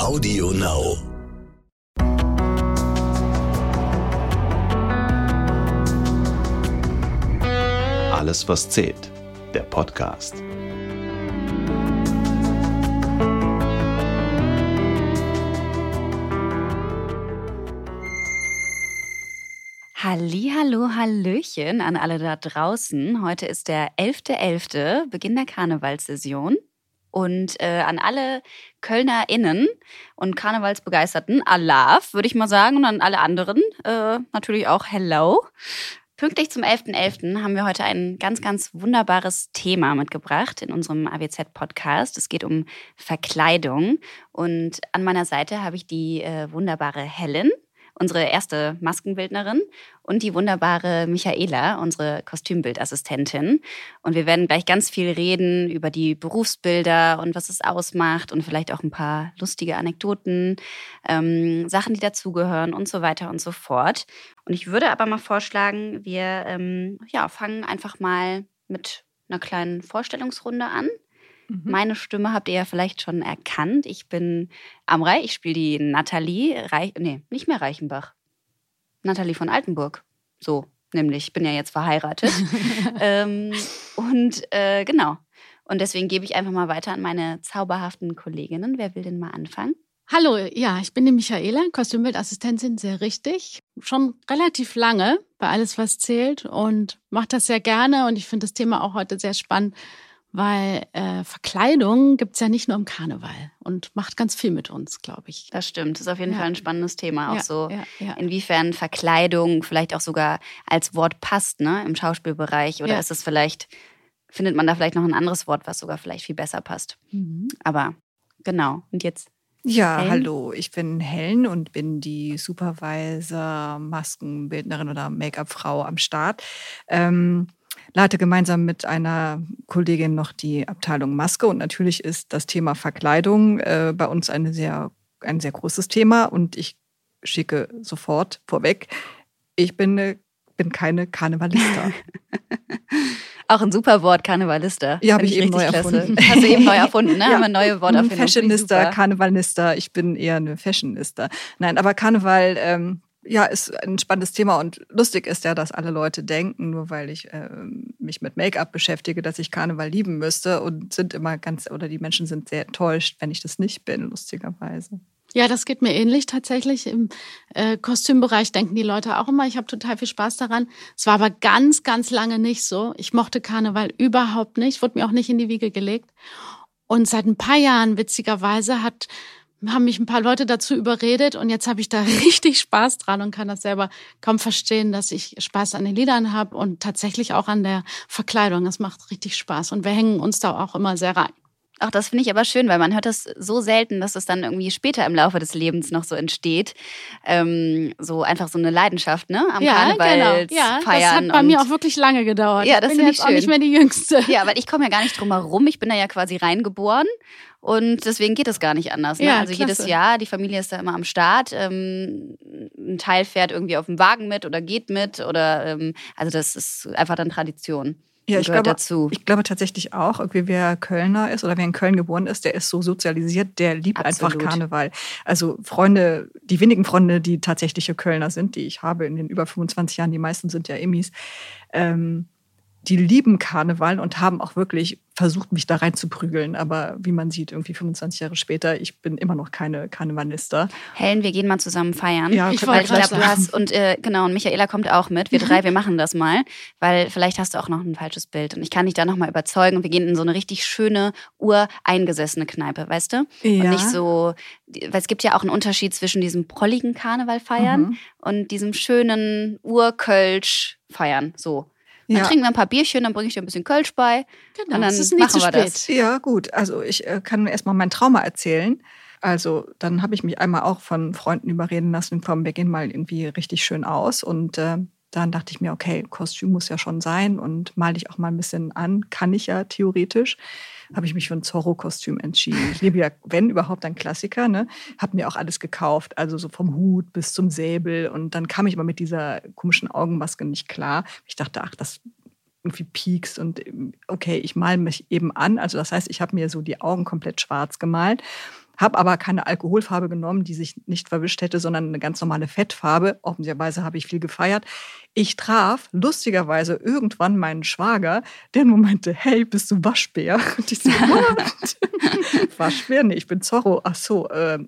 Audio Now. Alles, was zählt. Der Podcast. Hallo, Hallöchen an alle da draußen. Heute ist der 11.11., .11., Beginn der Karnevalssession. Und äh, an alle KölnerInnen und Karnevalsbegeisterten, Alaf, würde ich mal sagen, und an alle anderen äh, natürlich auch Hello. Pünktlich zum 11.11. .11. haben wir heute ein ganz, ganz wunderbares Thema mitgebracht in unserem AWZ-Podcast. Es geht um Verkleidung. Und an meiner Seite habe ich die äh, wunderbare Helen unsere erste Maskenbildnerin, und die wunderbare Michaela, unsere Kostümbildassistentin. Und wir werden gleich ganz viel reden über die Berufsbilder und was es ausmacht und vielleicht auch ein paar lustige Anekdoten, ähm, Sachen, die dazugehören und so weiter und so fort. Und ich würde aber mal vorschlagen, wir ähm, ja, fangen einfach mal mit einer kleinen Vorstellungsrunde an. Mhm. Meine Stimme habt ihr ja vielleicht schon erkannt. Ich bin Amrei, ich spiele die Nathalie, Reich, nee, nicht mehr Reichenbach. Nathalie von Altenburg. So, nämlich, ich bin ja jetzt verheiratet. ähm, und äh, genau. Und deswegen gebe ich einfach mal weiter an meine zauberhaften Kolleginnen. Wer will denn mal anfangen? Hallo, ja, ich bin die Michaela, Kostümbildassistentin, sehr richtig. Schon relativ lange bei Alles, was zählt und mache das sehr gerne. Und ich finde das Thema auch heute sehr spannend, weil äh, Verkleidung gibt's ja nicht nur im Karneval und macht ganz viel mit uns, glaube ich. Das stimmt, das ist auf jeden ja. Fall ein spannendes Thema. Auch ja, so, ja, inwiefern Verkleidung vielleicht auch sogar als Wort passt, ne, im Schauspielbereich. Oder ist es vielleicht, findet man da vielleicht noch ein anderes Wort, was sogar vielleicht viel besser passt. Mhm. Aber genau, und jetzt. Ja, Helen? hallo, ich bin Helen und bin die Supervisor, Maskenbildnerin oder Make-up-Frau am Start. Ähm, leite gemeinsam mit einer Kollegin noch die Abteilung Maske. Und natürlich ist das Thema Verkleidung äh, bei uns eine sehr, ein sehr großes Thema. Und ich schicke sofort vorweg, ich bin, eine, bin keine Karnevalista. Auch ein super Wort, Karnevalista. Ja, habe ich, ich eben neu klasse. erfunden. Hast du eben neu erfunden, ne? Ja. Haben wir neue Worte Fashionista, Karnevalista. Ich bin eher eine Fashionista. Nein, aber Karneval ähm, ja, ist ein spannendes Thema und lustig ist ja, dass alle Leute denken, nur weil ich äh, mich mit Make-up beschäftige, dass ich Karneval lieben müsste und sind immer ganz, oder die Menschen sind sehr enttäuscht, wenn ich das nicht bin, lustigerweise. Ja, das geht mir ähnlich tatsächlich. Im äh, Kostümbereich denken die Leute auch immer, ich habe total viel Spaß daran. Es war aber ganz, ganz lange nicht so. Ich mochte Karneval überhaupt nicht, wurde mir auch nicht in die Wiege gelegt. Und seit ein paar Jahren, witzigerweise, hat haben mich ein paar Leute dazu überredet und jetzt habe ich da richtig Spaß dran und kann das selber kaum verstehen, dass ich Spaß an den Liedern habe und tatsächlich auch an der Verkleidung. Das macht richtig Spaß und wir hängen uns da auch immer sehr rein. Auch das finde ich aber schön, weil man hört das so selten, dass es dann irgendwie später im Laufe des Lebens noch so entsteht. Ähm, so einfach so eine Leidenschaft, ne? Am ja, Karneval genau. ja, feiern. Das hat bei mir auch wirklich lange gedauert. Ja, das finde ich schön. auch nicht mehr die Jüngste. Ja, weil ich komme ja gar nicht drum herum. Ich bin da ja quasi reingeboren. Und deswegen geht es gar nicht anders. Ne? Ja, also klasse. jedes Jahr, die Familie ist da immer am Start. Ähm, ein Teil fährt irgendwie auf dem Wagen mit oder geht mit. Oder ähm, also das ist einfach dann Tradition. Ja, ich glaube, dazu. ich glaube tatsächlich auch, irgendwie wer Kölner ist oder wer in Köln geboren ist, der ist so sozialisiert, der liebt Absolut. einfach Karneval. Also Freunde, die wenigen Freunde, die tatsächliche Kölner sind, die ich habe in den über 25 Jahren, die meisten sind ja Emis, ähm, die lieben Karneval und haben auch wirklich versucht, mich da reinzuprügeln. Aber wie man sieht, irgendwie 25 Jahre später, ich bin immer noch keine Karnevalista. Helen, wir gehen mal zusammen feiern. Ja, ich weil ich glaube, du hast und äh, genau und Michaela kommt auch mit. Wir mhm. drei, wir machen das mal, weil vielleicht hast du auch noch ein falsches Bild und ich kann dich da noch mal überzeugen. Und wir gehen in so eine richtig schöne ureingesessene Kneipe, weißt du? Ja. Und nicht so, weil es gibt ja auch einen Unterschied zwischen diesem prolligen Karneval feiern mhm. und diesem schönen Urkölsch feiern. So. Dann ja. trinken wir ein paar Bierchen, dann bringe ich dir ein bisschen Kölsch bei. Genau, und dann es ist nicht machen zu spät. Das. Ja, gut. Also ich äh, kann erstmal mein Trauma erzählen. Also dann habe ich mich einmal auch von Freunden überreden lassen, komm, wir gehen mal irgendwie richtig schön aus. Und äh, dann dachte ich mir, okay, Kostüm muss ja schon sein und mal dich auch mal ein bisschen an. Kann ich ja theoretisch habe ich mich für ein Zorro-Kostüm entschieden. Ich liebe ja, wenn überhaupt, ein Klassiker. Ne? Habe mir auch alles gekauft, also so vom Hut bis zum Säbel. Und dann kam ich aber mit dieser komischen Augenmaske nicht klar. Ich dachte, ach, das irgendwie piekst und okay, ich male mich eben an. Also das heißt, ich habe mir so die Augen komplett schwarz gemalt habe aber keine Alkoholfarbe genommen, die sich nicht verwischt hätte, sondern eine ganz normale Fettfarbe. Offensichtlicherweise habe ich viel gefeiert. Ich traf lustigerweise irgendwann meinen Schwager, der nur meinte, hey, bist du Waschbär? Und ich so, what? Waschbär? Nee, ich bin Zorro. Ach so. Äh,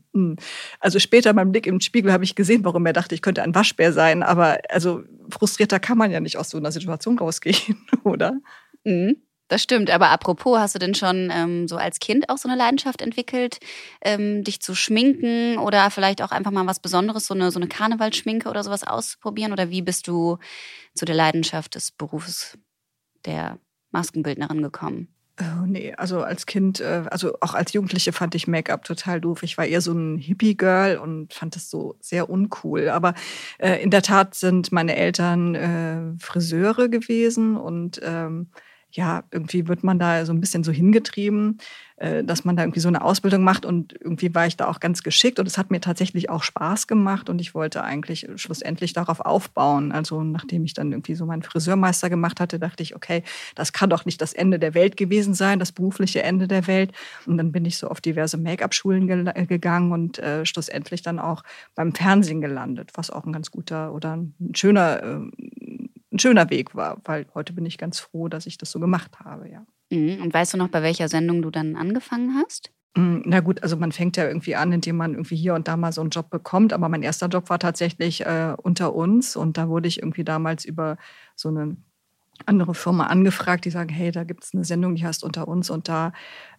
also später beim Blick im Spiegel habe ich gesehen, warum er dachte, ich könnte ein Waschbär sein. Aber also frustrierter kann man ja nicht aus so einer Situation rausgehen, oder? Mhm. Das stimmt, aber apropos, hast du denn schon ähm, so als Kind auch so eine Leidenschaft entwickelt, ähm, dich zu schminken oder vielleicht auch einfach mal was Besonderes, so eine, so eine Karnevalschminke oder sowas auszuprobieren? Oder wie bist du zu der Leidenschaft des Berufes der Maskenbildnerin gekommen? Oh, nee, also als Kind, äh, also auch als Jugendliche fand ich Make-up total doof. Ich war eher so ein Hippie-Girl und fand das so sehr uncool. Aber äh, in der Tat sind meine Eltern äh, Friseure gewesen und ähm, ja, irgendwie wird man da so ein bisschen so hingetrieben, äh, dass man da irgendwie so eine Ausbildung macht und irgendwie war ich da auch ganz geschickt und es hat mir tatsächlich auch Spaß gemacht und ich wollte eigentlich schlussendlich darauf aufbauen. Also nachdem ich dann irgendwie so meinen Friseurmeister gemacht hatte, dachte ich, okay, das kann doch nicht das Ende der Welt gewesen sein, das berufliche Ende der Welt. Und dann bin ich so auf diverse Make-up-Schulen ge gegangen und äh, schlussendlich dann auch beim Fernsehen gelandet, was auch ein ganz guter oder ein schöner äh, ein schöner Weg war, weil heute bin ich ganz froh, dass ich das so gemacht habe, ja. Mhm. Und weißt du noch, bei welcher Sendung du dann angefangen hast? Mm, na gut, also man fängt ja irgendwie an, indem man irgendwie hier und da mal so einen Job bekommt. Aber mein erster Job war tatsächlich äh, unter uns und da wurde ich irgendwie damals über so eine andere Firma angefragt, die sagen, hey, da gibt es eine Sendung, die heißt unter uns und da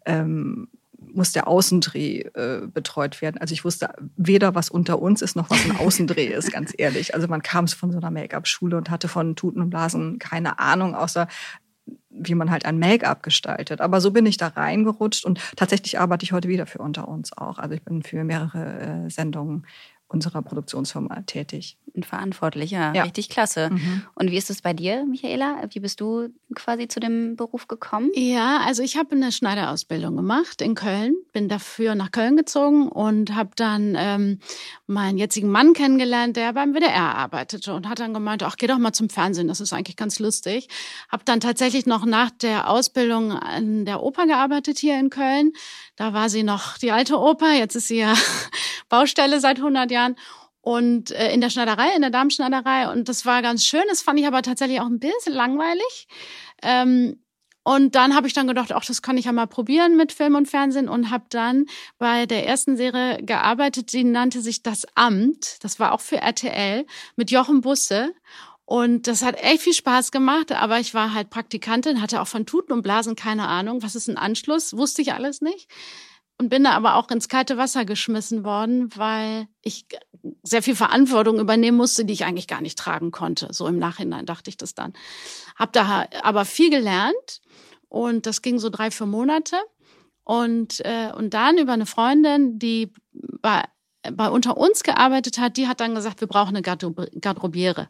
ähm, muss der Außendreh äh, betreut werden. Also ich wusste weder, was unter uns ist, noch was ein Außendreh ist, ganz ehrlich. Also man kam von so einer Make-up-Schule und hatte von Tuten und Blasen keine Ahnung, außer wie man halt ein Make-up gestaltet. Aber so bin ich da reingerutscht und tatsächlich arbeite ich heute wieder für unter uns auch. Also ich bin für mehrere äh, Sendungen unserer Produktionsfirma tätig. Und verantwortlich, ja. ja. Richtig klasse. Mhm. Und wie ist es bei dir, Michaela? Wie bist du quasi zu dem Beruf gekommen? Ja, also ich habe eine Schneiderausbildung gemacht in Köln, bin dafür nach Köln gezogen und habe dann ähm, meinen jetzigen Mann kennengelernt, der beim WDR arbeitete und hat dann gemeint, ach, geh doch mal zum Fernsehen, das ist eigentlich ganz lustig. Habe dann tatsächlich noch nach der Ausbildung an der Oper gearbeitet hier in Köln. Da war sie noch die alte Oper, jetzt ist sie ja Baustelle seit 100 Jahren und äh, in der Schneiderei, in der Damenschneiderei. Und das war ganz schön. Das fand ich aber tatsächlich auch ein bisschen langweilig. Ähm, und dann habe ich dann gedacht, ach, das kann ich ja mal probieren mit Film und Fernsehen und habe dann bei der ersten Serie gearbeitet, die nannte sich Das Amt. Das war auch für RTL mit Jochen Busse. Und das hat echt viel Spaß gemacht, aber ich war halt Praktikantin, hatte auch von Tuten und Blasen keine Ahnung. Was ist ein Anschluss? Wusste ich alles nicht. Und bin da aber auch ins kalte Wasser geschmissen worden, weil ich sehr viel Verantwortung übernehmen musste, die ich eigentlich gar nicht tragen konnte. So im Nachhinein dachte ich das dann. Hab da aber viel gelernt und das ging so drei, vier Monate. Und, äh, und dann über eine Freundin, die bei, bei unter uns gearbeitet hat, die hat dann gesagt, wir brauchen eine Garderobiere.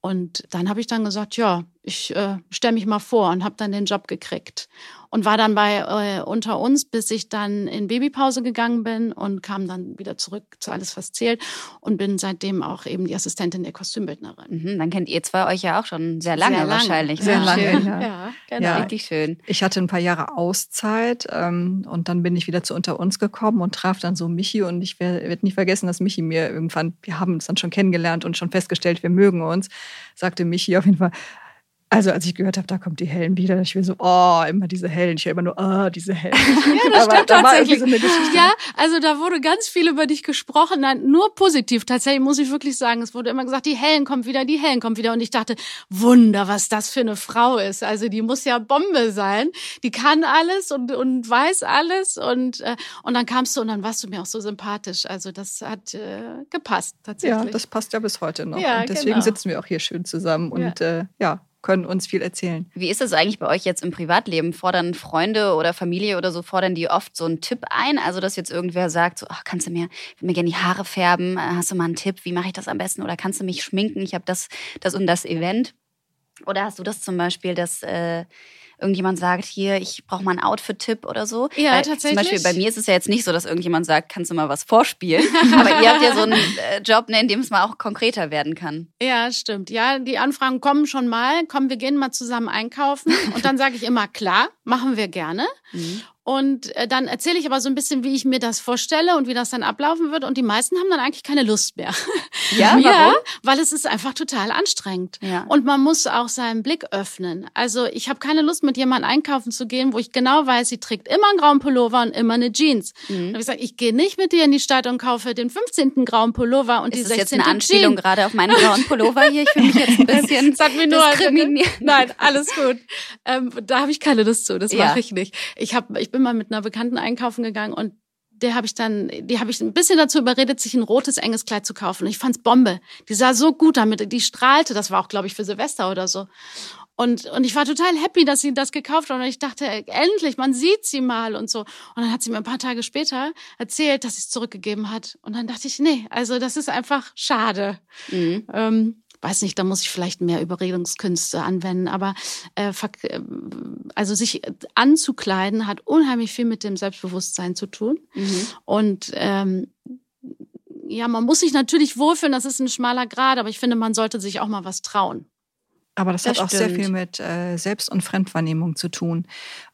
Und dann habe ich dann gesagt, ja, ich äh, stelle mich mal vor und habe dann den Job gekriegt und war dann bei äh, unter uns, bis ich dann in Babypause gegangen bin und kam dann wieder zurück zu alles was zählt und bin seitdem auch eben die Assistentin der Kostümbildnerin. Mhm, dann kennt ihr zwei euch ja auch schon sehr lange, sehr lange. wahrscheinlich. Sehr ja. lange, schön. ja. ja, genau. ja. Richtig schön. Ich hatte ein paar Jahre Auszeit ähm, und dann bin ich wieder zu unter uns gekommen und traf dann so Michi und ich werde nie vergessen, dass Michi mir irgendwann, wir haben uns dann schon kennengelernt und schon festgestellt, wir mögen uns, sagte Michi auf jeden Fall, also als ich gehört habe, da kommt die Hellen wieder, ich will so, oh, immer diese Hellen. Ich höre immer nur, oh, diese Hellen. Ja, das stimmt da tatsächlich. So ja, also da wurde ganz viel über dich gesprochen, nein, nur positiv. Tatsächlich muss ich wirklich sagen, es wurde immer gesagt, die Hellen kommt wieder, die Hellen kommt wieder. Und ich dachte, Wunder, was das für eine Frau ist. Also die muss ja Bombe sein. Die kann alles und, und weiß alles. Und, äh, und dann kamst du und dann warst du mir auch so sympathisch. Also das hat äh, gepasst tatsächlich. Ja, das passt ja bis heute noch. Ja, und deswegen genau. sitzen wir auch hier schön zusammen. Und ja, äh, ja können uns viel erzählen. Wie ist es eigentlich bei euch jetzt im Privatleben? Fordern Freunde oder Familie oder so, fordern die oft so einen Tipp ein? Also, dass jetzt irgendwer sagt, so, ach, kannst du mir, mir gerne die Haare färben? Hast du mal einen Tipp? Wie mache ich das am besten? Oder kannst du mich schminken? Ich habe das, das und das Event. Oder hast du das zum Beispiel, dass äh, irgendjemand sagt, hier, ich brauche mal einen Outfit-Tipp oder so. Ja, Weil, tatsächlich. Zum Beispiel bei mir ist es ja jetzt nicht so, dass irgendjemand sagt, kannst du mal was vorspielen. Aber ihr habt ja so einen äh, Job, ne, in dem es mal auch konkreter werden kann. Ja, stimmt. Ja, die Anfragen kommen schon mal. Komm, wir gehen mal zusammen einkaufen. Und dann sage ich immer, klar, machen wir gerne. Mhm. Und äh, dann erzähle ich aber so ein bisschen, wie ich mir das vorstelle und wie das dann ablaufen wird. Und die meisten haben dann eigentlich keine Lust mehr. Ja, warum? ja weil es ist einfach total anstrengend. Ja. Und man muss auch seinen Blick öffnen. Also ich habe keine Lust, mit jemandem einkaufen zu gehen, wo ich genau weiß, sie trägt immer einen grauen Pullover und immer eine Jeans. Mhm. Und ich gesagt, ich gehe nicht mit dir in die Stadt und kaufe den 15. grauen Pullover und Ist die das 16. jetzt eine Anspielung Jeans. gerade auf meinen grauen Pullover hier? Ich fühle mich jetzt ein bisschen Das hat mir nur diskriminiert. Nein, alles gut. Ähm, da habe ich keine Lust zu. Das Ja. mache ich nicht. Ich hab, ich bin mal mit einer Bekannten einkaufen gegangen und der habe ich dann, die habe ich ein bisschen dazu überredet, sich ein rotes enges Kleid zu kaufen. Und ich fand's Bombe. Die sah so gut damit, die strahlte. Das war auch, glaube ich, für Silvester oder so. Und, und ich war total happy, dass sie das gekauft hat. Und ich dachte, endlich, man sieht sie mal und so. Und dann hat sie mir ein paar Tage später erzählt, dass sie es zurückgegeben hat. Und dann dachte ich, nee, also das ist einfach schade. Mhm. Ähm, weiß nicht, da muss ich vielleicht mehr Überredungskünste anwenden, aber äh, äh, also sich anzukleiden hat unheimlich viel mit dem Selbstbewusstsein zu tun. Mhm. Und ähm, ja, man muss sich natürlich wohlfühlen, das ist ein schmaler Grad, aber ich finde, man sollte sich auch mal was trauen. Aber das, Das hat auch sehr viel mit äh, Selbst- und Fremdwahrnehmung zu tun.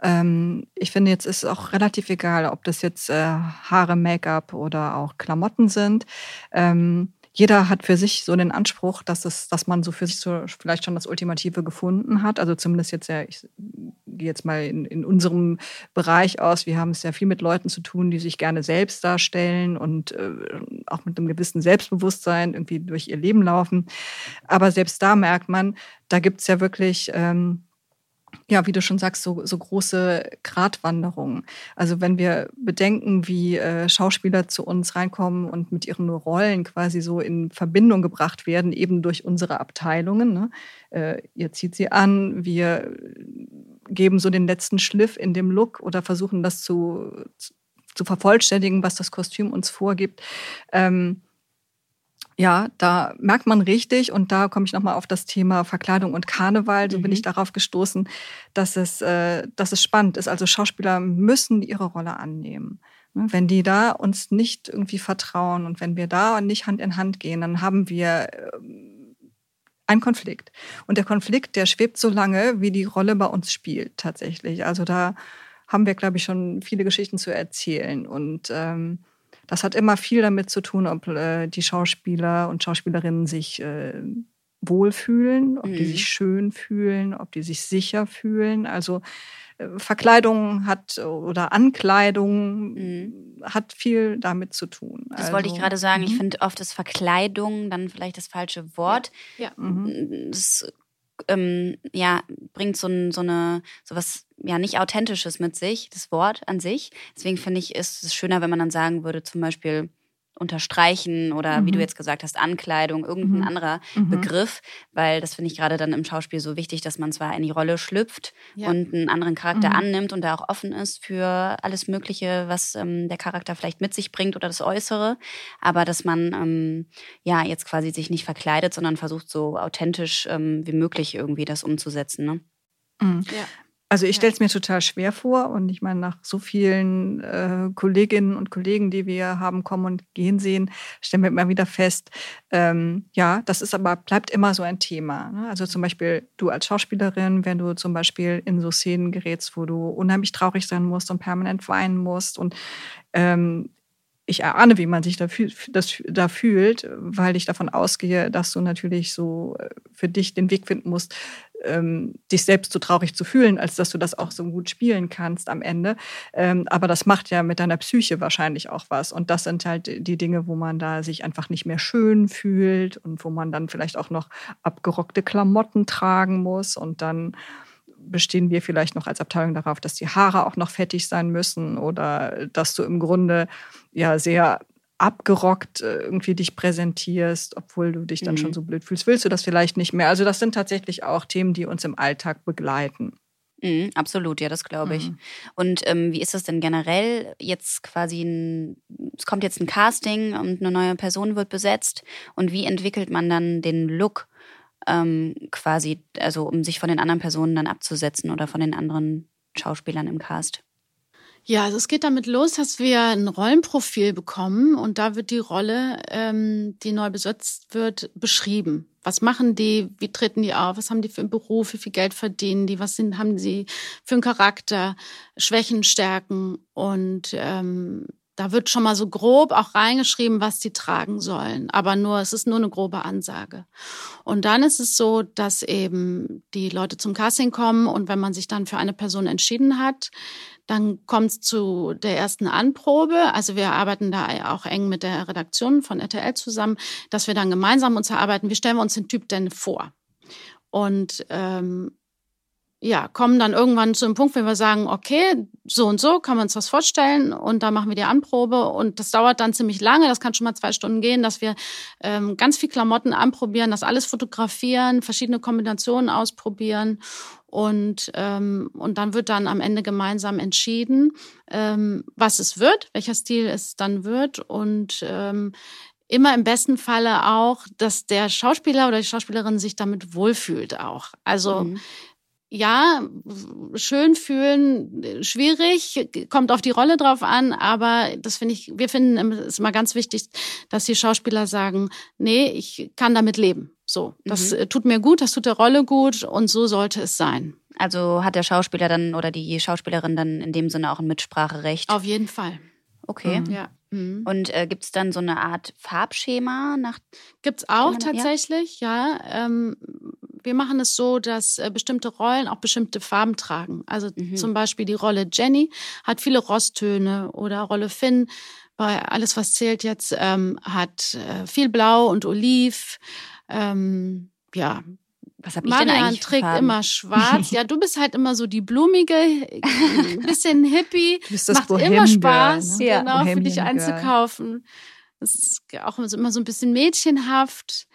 Ähm, ich finde, jetzt ist auch relativ egal, ob das jetzt äh, Haare, Make-up oder auch Klamotten sind. Ähm, jeder hat für sich so den Anspruch, dass, es, dass man so für sich so vielleicht schon das Ultimative gefunden hat. Also zumindest jetzt ja, ich gehe jetzt mal in, in unserem Bereich aus. Wir haben es ja viel mit Leuten zu tun, die sich gerne selbst darstellen und äh, auch mit einem gewissen Selbstbewusstsein irgendwie durch ihr Leben laufen. Aber selbst da merkt man, da gibt es ja wirklich, ähm, ja, wie du schon sagst, so, so große Gratwanderungen. Also wenn wir bedenken, wie äh, Schauspieler zu uns reinkommen und mit ihren Rollen quasi so in Verbindung gebracht werden, eben durch unsere Abteilungen. Ne? Äh, ihr zieht sie an, wir geben so den letzten Schliff in dem Look oder versuchen das zu, zu vervollständigen, was das Kostüm uns vorgibt. Ähm, ja, da merkt man richtig, und da komme ich nochmal auf das Thema Verkleidung und Karneval, so bin Mhm. ich darauf gestoßen, dass es, äh, dass es spannend ist. Also Schauspieler müssen ihre Rolle annehmen. Ne, Wenn die da uns nicht irgendwie vertrauen und wenn wir da nicht Hand in Hand gehen, dann haben wir ähm, einen Konflikt. Und der Konflikt, der schwebt so lange, wie die Rolle bei uns spielt tatsächlich. Also da haben wir, glaube ich, schon viele Geschichten zu erzählen. Und ähm, das hat immer viel damit zu tun, ob äh, die Schauspieler und Schauspielerinnen sich äh, wohlfühlen, ob die Mhm. sich schön fühlen, ob die sich sicher fühlen. Also äh, Verkleidung hat oder Ankleidung Mhm. hat viel damit zu tun. Das wollte ich Also, gerade sagen. Ich mhm. finde oft ist Verkleidung dann vielleicht das falsche Wort. Ja. Mhm. Das ähm, ja, bringt so, ein, so eine sowas ja nicht authentisches mit sich, das Wort an sich. Deswegen finde ich, ist es schöner, wenn man dann sagen würde, zum Beispiel unterstreichen oder wie du Mhm. jetzt gesagt hast, Ankleidung, irgendein Mhm. anderer Mhm. Begriff, weil das finde ich gerade dann im Schauspiel so wichtig, dass man zwar in die Rolle schlüpft Ja. und einen anderen Charakter Mhm. annimmt und da auch offen ist für alles Mögliche, was ähm, der Charakter vielleicht mit sich bringt oder das Äußere, aber dass man ähm, ja jetzt quasi sich nicht verkleidet, sondern versucht so authentisch ähm, wie möglich irgendwie das umzusetzen. Ne? Mhm. Ja. Also ich stelle es mir total schwer vor und ich meine, nach so vielen äh, Kolleginnen und Kollegen, die wir haben kommen und gehen sehen, stellen wir immer wieder fest, ähm, ja, das ist aber, bleibt immer so ein Thema. Ne? Also zum Beispiel du als Schauspielerin, wenn du zum Beispiel in so Szenen gerätst, wo du unheimlich traurig sein musst und permanent weinen musst und ähm, ich erahne, wie man sich da, fühl, das, da fühlt, weil ich davon ausgehe, dass du natürlich so äh, für dich den Weg finden musst, ähm, dich selbst so traurig zu fühlen, als dass du das auch so gut spielen kannst am Ende. Ähm, aber das macht ja mit deiner Psyche wahrscheinlich auch was. Und das sind halt die Dinge, wo man da sich einfach nicht mehr schön fühlt und wo man dann vielleicht auch noch abgerockte Klamotten tragen muss und dann bestehen wir vielleicht noch als Abteilung darauf, dass die Haare auch noch fettig sein müssen oder dass du im Grunde ja sehr abgerockt äh, irgendwie dich präsentierst, obwohl du dich dann Mhm. schon so blöd fühlst, willst du das vielleicht nicht mehr. Also das sind tatsächlich auch Themen, die uns im Alltag begleiten. Mhm, absolut, ja, das glaube ich. Mhm. Und ähm, wie ist das denn generell jetzt quasi ein, es kommt jetzt ein Casting und eine neue Person wird besetzt und wie entwickelt man dann den Look ähm, quasi, also um sich von den anderen Personen dann abzusetzen oder von den anderen Schauspielern im Cast? Ja, also es geht damit los, dass wir ein Rollenprofil bekommen und da wird die Rolle, ähm, die neu besetzt wird, beschrieben. Was machen die? Wie treten die auf? Was haben die für einen Beruf? Wie viel Geld verdienen die? Was sind, haben sie für einen Charakter? Schwächen, Stärken und ähm, da wird schon mal so grob auch reingeschrieben, was die tragen sollen. Aber nur, es ist nur eine grobe Ansage. Und dann ist es so, dass eben die Leute zum Casting kommen und wenn man sich dann für eine Person entschieden hat, dann kommt es zu der ersten Anprobe. Also wir arbeiten da auch eng mit der Redaktion von RTL zusammen, dass wir dann gemeinsam uns erarbeiten, wie stellen wir uns den Typ denn vor? Und ähm, ja, kommen dann irgendwann zu einem Punkt, wenn wir sagen, okay, so und so kann man uns das vorstellen und da machen wir die Anprobe. Und das dauert dann ziemlich lange, das kann schon mal zwei Stunden gehen, dass wir ähm, ganz viel Klamotten anprobieren, das alles fotografieren, verschiedene Kombinationen ausprobieren. Und ähm, und dann wird dann am Ende gemeinsam entschieden, ähm, was es wird, welcher Stil es dann wird. Und ähm, immer im besten Falle auch, dass der Schauspieler oder die Schauspielerin sich damit wohlfühlt auch. Also mhm ja, schön fühlen, schwierig, kommt auf die Rolle drauf an, aber das finde ich, wir finden es immer ganz wichtig, dass die Schauspieler sagen, nee, ich kann damit leben. So, das mhm. tut mir gut, das tut der Rolle gut und so sollte es sein. Also hat der Schauspieler dann oder die Schauspielerin dann in dem Sinne auch ein Mitspracherecht? Auf jeden Fall. Okay. Mhm. Ja. Mhm. Und äh, gibt es dann so eine Art Farbschema nach? Gibt's auch tatsächlich, ja. ja. Ähm, wir machen es so, dass äh, bestimmte Rollen auch bestimmte Farben tragen. Also mhm. zum Beispiel die Rolle Jenny hat viele Rosttöne oder Rolle Finn bei Alles, was zählt jetzt, ähm, hat äh, viel Blau und Oliv. Ähm, ja, was hab ich Marian denn eigentlich trägt immer schwarz. Ja, du bist halt immer so die blumige, bisschen hippie. Du bist das Macht Bohemian immer Spaß, Girl, ne? genau, Bohemian für dich einzukaufen. Das ist auch immer so ein bisschen mädchenhaft.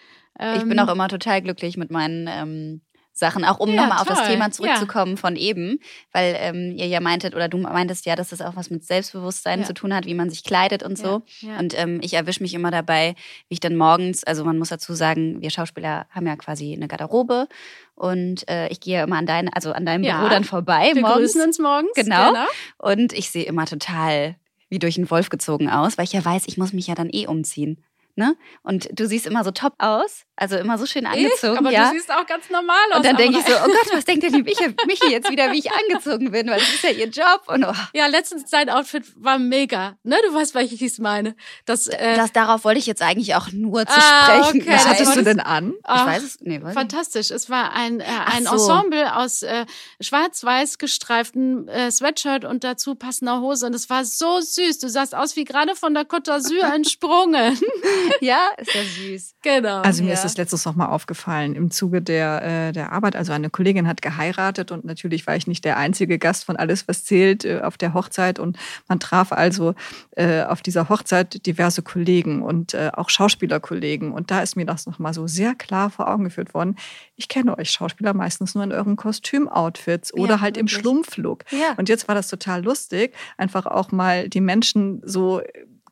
Ich bin auch ähm, immer total glücklich mit meinen ähm, Sachen, auch um ja, nochmal auf das Thema zurückzukommen ja. von eben, weil ähm, ihr ja meintet oder du meintest ja, dass das auch was mit Selbstbewusstsein ja. zu tun hat, wie man sich kleidet und so. Und ähm, ich erwische mich immer dabei, wie ich dann morgens, also man muss dazu sagen, wir Schauspieler haben ja quasi eine Garderobe und äh, ich gehe immer an deine, also an deinem Büro dann vorbei. Wir morgens. grüßen uns morgens. Genau. genau. Und ich sehe immer total wie durch einen Wolf gezogen aus, weil ich ja weiß, ich muss mich ja dann eh umziehen. Ne? Und du siehst immer so top aus, also immer so schön angezogen. Ich? Aber ja. du siehst auch ganz normal aus. Und dann denke ich so, oh Gott, was denkt denn die Michi, Michi jetzt wieder, wie ich angezogen bin, weil das ist ja ihr Job. Und oh. Ja, letztens dein Outfit war mega. Ne, du weißt, welches ich meine. Das, äh, das darauf wollte ich jetzt eigentlich auch nur zu ah, sprechen. Okay. Was hattest du denn an? Ich Ach, weiß es. Nee, weiß fantastisch. Es war ein, äh, ein so. Ensemble aus äh, schwarz-weiß gestreiften äh, Sweatshirt und dazu passender Hose. Und es war so süß. Du sahst aus wie gerade von der Côte d'Azur entsprungen. ja, ist ja süß. Genau. Also mir ja. ist das letztes noch mal aufgefallen im Zuge der, äh, der Arbeit. Also eine Kollegin hat geheiratet und natürlich war ich nicht der einzige Gast von Alles, was zählt äh, auf der Hochzeit. Und man traf also äh, auf dieser Hochzeit diverse Kollegen und äh, auch Schauspielerkollegen. Und da ist mir das noch mal so sehr klar vor Augen geführt worden. Ich kenne euch Schauspieler meistens nur in euren Kostümoutfits oder ja, halt wirklich. im Schlumpflook. Ja. Und jetzt war das total lustig, einfach auch mal die Menschen so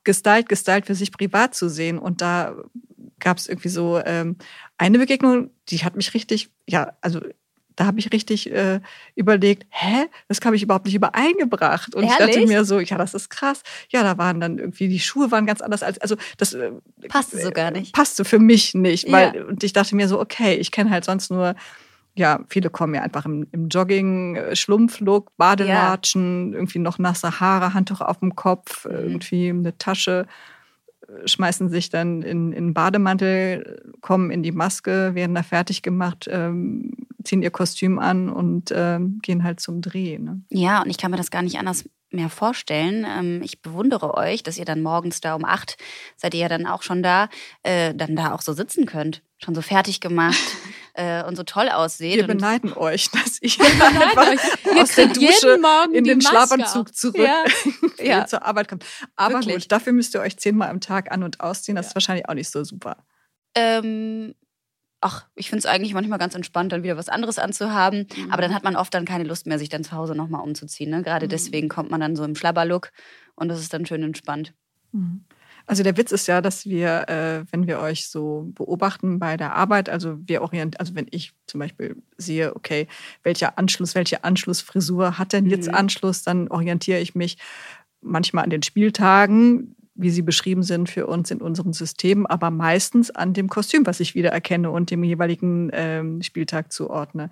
gestylt, gestylt für sich privat zu sehen. Und da gab es irgendwie so ähm, eine Begegnung, die hat mich richtig, ja, also da habe ich richtig äh, überlegt, hä, das habe ich überhaupt nicht übereingebracht. Und Ehrlich? ich dachte mir so, ja, das ist krass. Ja, da waren dann irgendwie, die Schuhe waren ganz anders als, also das äh, passte so gar nicht. Passte für mich nicht, weil, ja. und ich dachte mir so, okay, ich kenne halt sonst nur ja, viele kommen ja einfach im, im Jogging, äh, Schlumpflook, Badelatschen, ja. irgendwie noch nasse Haare, Handtuch auf dem Kopf, mhm. irgendwie eine Tasche, äh, schmeißen sich dann in, in Bademantel, kommen in die Maske, werden da fertig gemacht, ähm, ziehen ihr Kostüm an und ähm, gehen halt zum Dreh. Ne? Ja, und ich kann mir das gar nicht anders mehr vorstellen. Ähm, ich bewundere euch, dass ihr dann morgens da um acht, seid ihr ja dann auch schon da, äh, dann da auch so sitzen könnt. Schon so fertig gemacht äh, und so toll ausseht. Wir beneiden euch, dass ihr einfach euch. aus der Dusche in den Schlafanzug zurück ja. ja. zur Arbeit kommt. Aber Wirklich? gut, dafür müsst ihr euch zehnmal am Tag an- und ausziehen. Das ja. ist wahrscheinlich auch nicht so super. Ähm, ach, ich finde es eigentlich manchmal ganz entspannt, dann wieder was anderes anzuhaben. Mhm. Aber dann hat man oft dann keine Lust mehr, sich dann zu Hause nochmal umzuziehen. Ne? Gerade mhm. deswegen kommt man dann so im Schlabberlook und das ist dann schön entspannt. Mhm. Also der Witz ist ja, dass wir, äh, wenn wir euch so beobachten bei der Arbeit, also wir orientieren, also wenn ich zum Beispiel sehe, okay, welcher Anschluss, welche Anschlussfrisur hat denn jetzt mhm. Anschluss, dann orientiere ich mich manchmal an den Spieltagen, wie sie beschrieben sind für uns in unserem System, aber meistens an dem Kostüm, was ich wiedererkenne und dem jeweiligen ähm, Spieltag zuordne.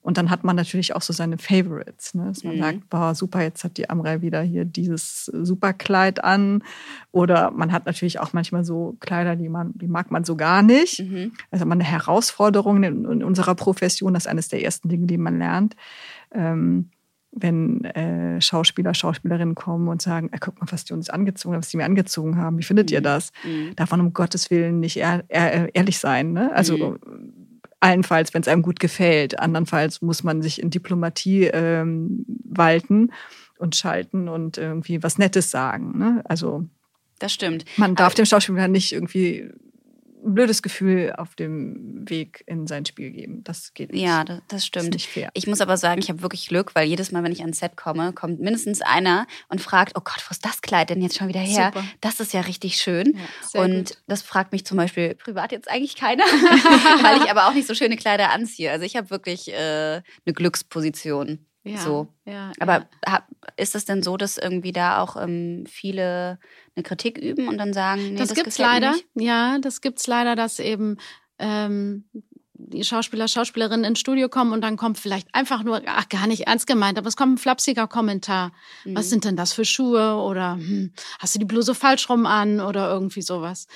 Und dann hat man natürlich auch so seine Favorites. Ne? Dass man mhm. sagt, boah, super, jetzt hat die Amrei wieder hier dieses Superkleid an. Oder man hat natürlich auch manchmal so Kleider, die man, die mag man so gar nicht. Mhm. Also man eine Herausforderung in, in, unserer Profession, das ist eines der ersten Dinge, die man lernt. Ähm, wenn äh, Schauspieler, Schauspielerinnen kommen und sagen, äh, guck mal, was die uns angezogen haben, was die mir angezogen haben, wie findet mhm. ihr das? Mhm. Darf man um Gottes Willen nicht ehr, ehr, ehrlich sein. Ne? Also mhm. allenfalls, wenn es einem gut gefällt. Andernfalls muss man sich in Diplomatie ähm, walten und schalten und irgendwie was Nettes sagen. Ne? Also das stimmt. Man darf dem Schauspieler nicht irgendwie ein blödes Gefühl auf dem Weg in sein Spiel geben. Das geht nicht. Ja, das, das stimmt. Das ich muss aber sagen, ich habe wirklich Glück, weil jedes Mal, wenn ich ans Set komme, kommt mindestens einer und fragt, oh Gott, wo ist das Kleid denn jetzt schon wieder her? Super. Das ist ja richtig schön. Ja, und gut. das fragt mich zum Beispiel privat jetzt eigentlich keiner, weil ich aber auch nicht so schöne Kleider anziehe. Also ich habe wirklich äh, eine Glücksposition. Ja, so. Ja, Aber ja. ist es denn so, dass irgendwie da auch ähm, viele eine Kritik üben und dann sagen, nee, das, das gibt's leider. Nicht? Ja, das gibt's leider, dass eben ähm, die Schauspieler, Schauspielerinnen ins Studio kommen und dann kommt vielleicht einfach nur, ach, gar nicht ernst gemeint, aber es kommt ein flapsiger Kommentar. Mhm. Was sind denn das für Schuhe? Oder hm, hast du die Bluse falsch rum an? Oder irgendwie sowas.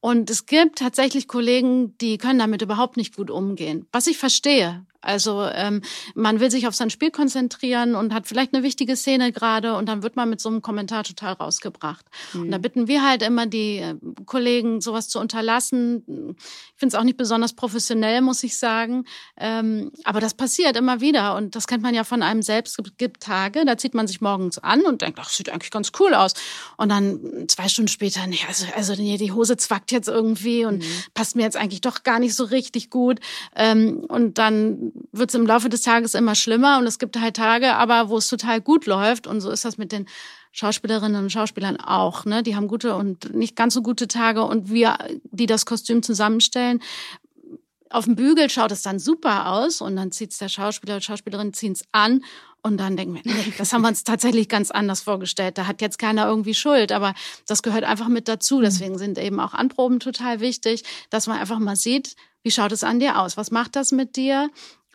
Und es gibt tatsächlich Kollegen, die können damit überhaupt nicht gut umgehen. Was ich verstehe, also ähm, man will sich auf sein Spiel konzentrieren und hat vielleicht eine wichtige Szene gerade und dann wird man mit so einem Kommentar total rausgebracht. Mhm. Und da mhm. bitten wir halt immer die äh, Kollegen, sowas zu unterlassen. Ich finde es auch nicht besonders professionell, muss ich sagen. Ähm, aber das passiert immer wieder und das kennt man ja von einem selbst. Es gibt Tage, da zieht man sich morgens an und denkt, ach, sieht eigentlich ganz cool aus. Und dann zwei Stunden später, nee, also, also nee, die Hose zwackt jetzt irgendwie und mhm. passt mir jetzt eigentlich doch gar nicht so richtig gut. Ähm, und dann wird es im Laufe des Tages immer schlimmer und es gibt halt Tage, aber wo es total gut läuft und so ist das mit den Schauspielerinnen und Schauspielern auch. Ne? Die haben gute und nicht ganz so gute Tage und wir, die das Kostüm zusammenstellen, auf dem Bügel schaut es dann super aus und dann zieht es der Schauspieler oder Schauspielerin ziehen es an und dann denken wir, nee, das haben wir uns tatsächlich ganz anders vorgestellt. Da hat jetzt keiner irgendwie Schuld, aber das gehört einfach mit dazu. Mhm. Deswegen sind eben auch Anproben total wichtig, dass man einfach mal sieht, wie schaut es an dir aus? Was macht das mit dir?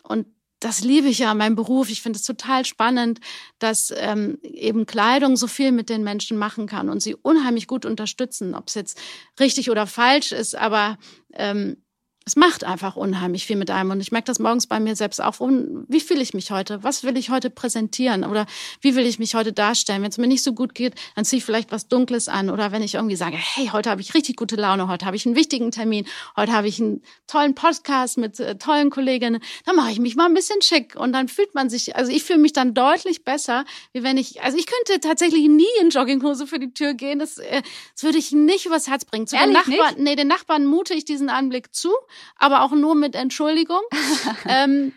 Und das liebe ich ja an meinem Beruf. Ich finde es total spannend, dass ähm, eben Kleidung so viel mit den Menschen machen kann und sie unheimlich gut unterstützen, ob es jetzt richtig oder falsch ist, aber ähm, es macht einfach unheimlich viel mit einem. Und ich merke das morgens bei mir selbst auch. Wie fühle ich mich heute? Was will ich heute präsentieren? Oder wie will ich mich heute darstellen? Wenn es mir nicht so gut geht, dann ziehe ich vielleicht was Dunkles an. Oder wenn ich irgendwie sage, hey, heute habe ich richtig gute Laune, heute habe ich einen wichtigen Termin, heute habe ich einen tollen Podcast mit äh, tollen Kolleginnen, dann mache ich mich mal ein bisschen schick. Und dann fühlt man sich, also ich fühle mich dann deutlich besser, wie wenn ich, also ich könnte tatsächlich nie in Jogginghose für die Tür gehen. Das, äh, das würde ich nicht übers Herz bringen. Zu Ehrlich den Nachbarn, nee, den Nachbarn mute ich diesen Anblick zu aber auch nur mit Entschuldigung. ähm,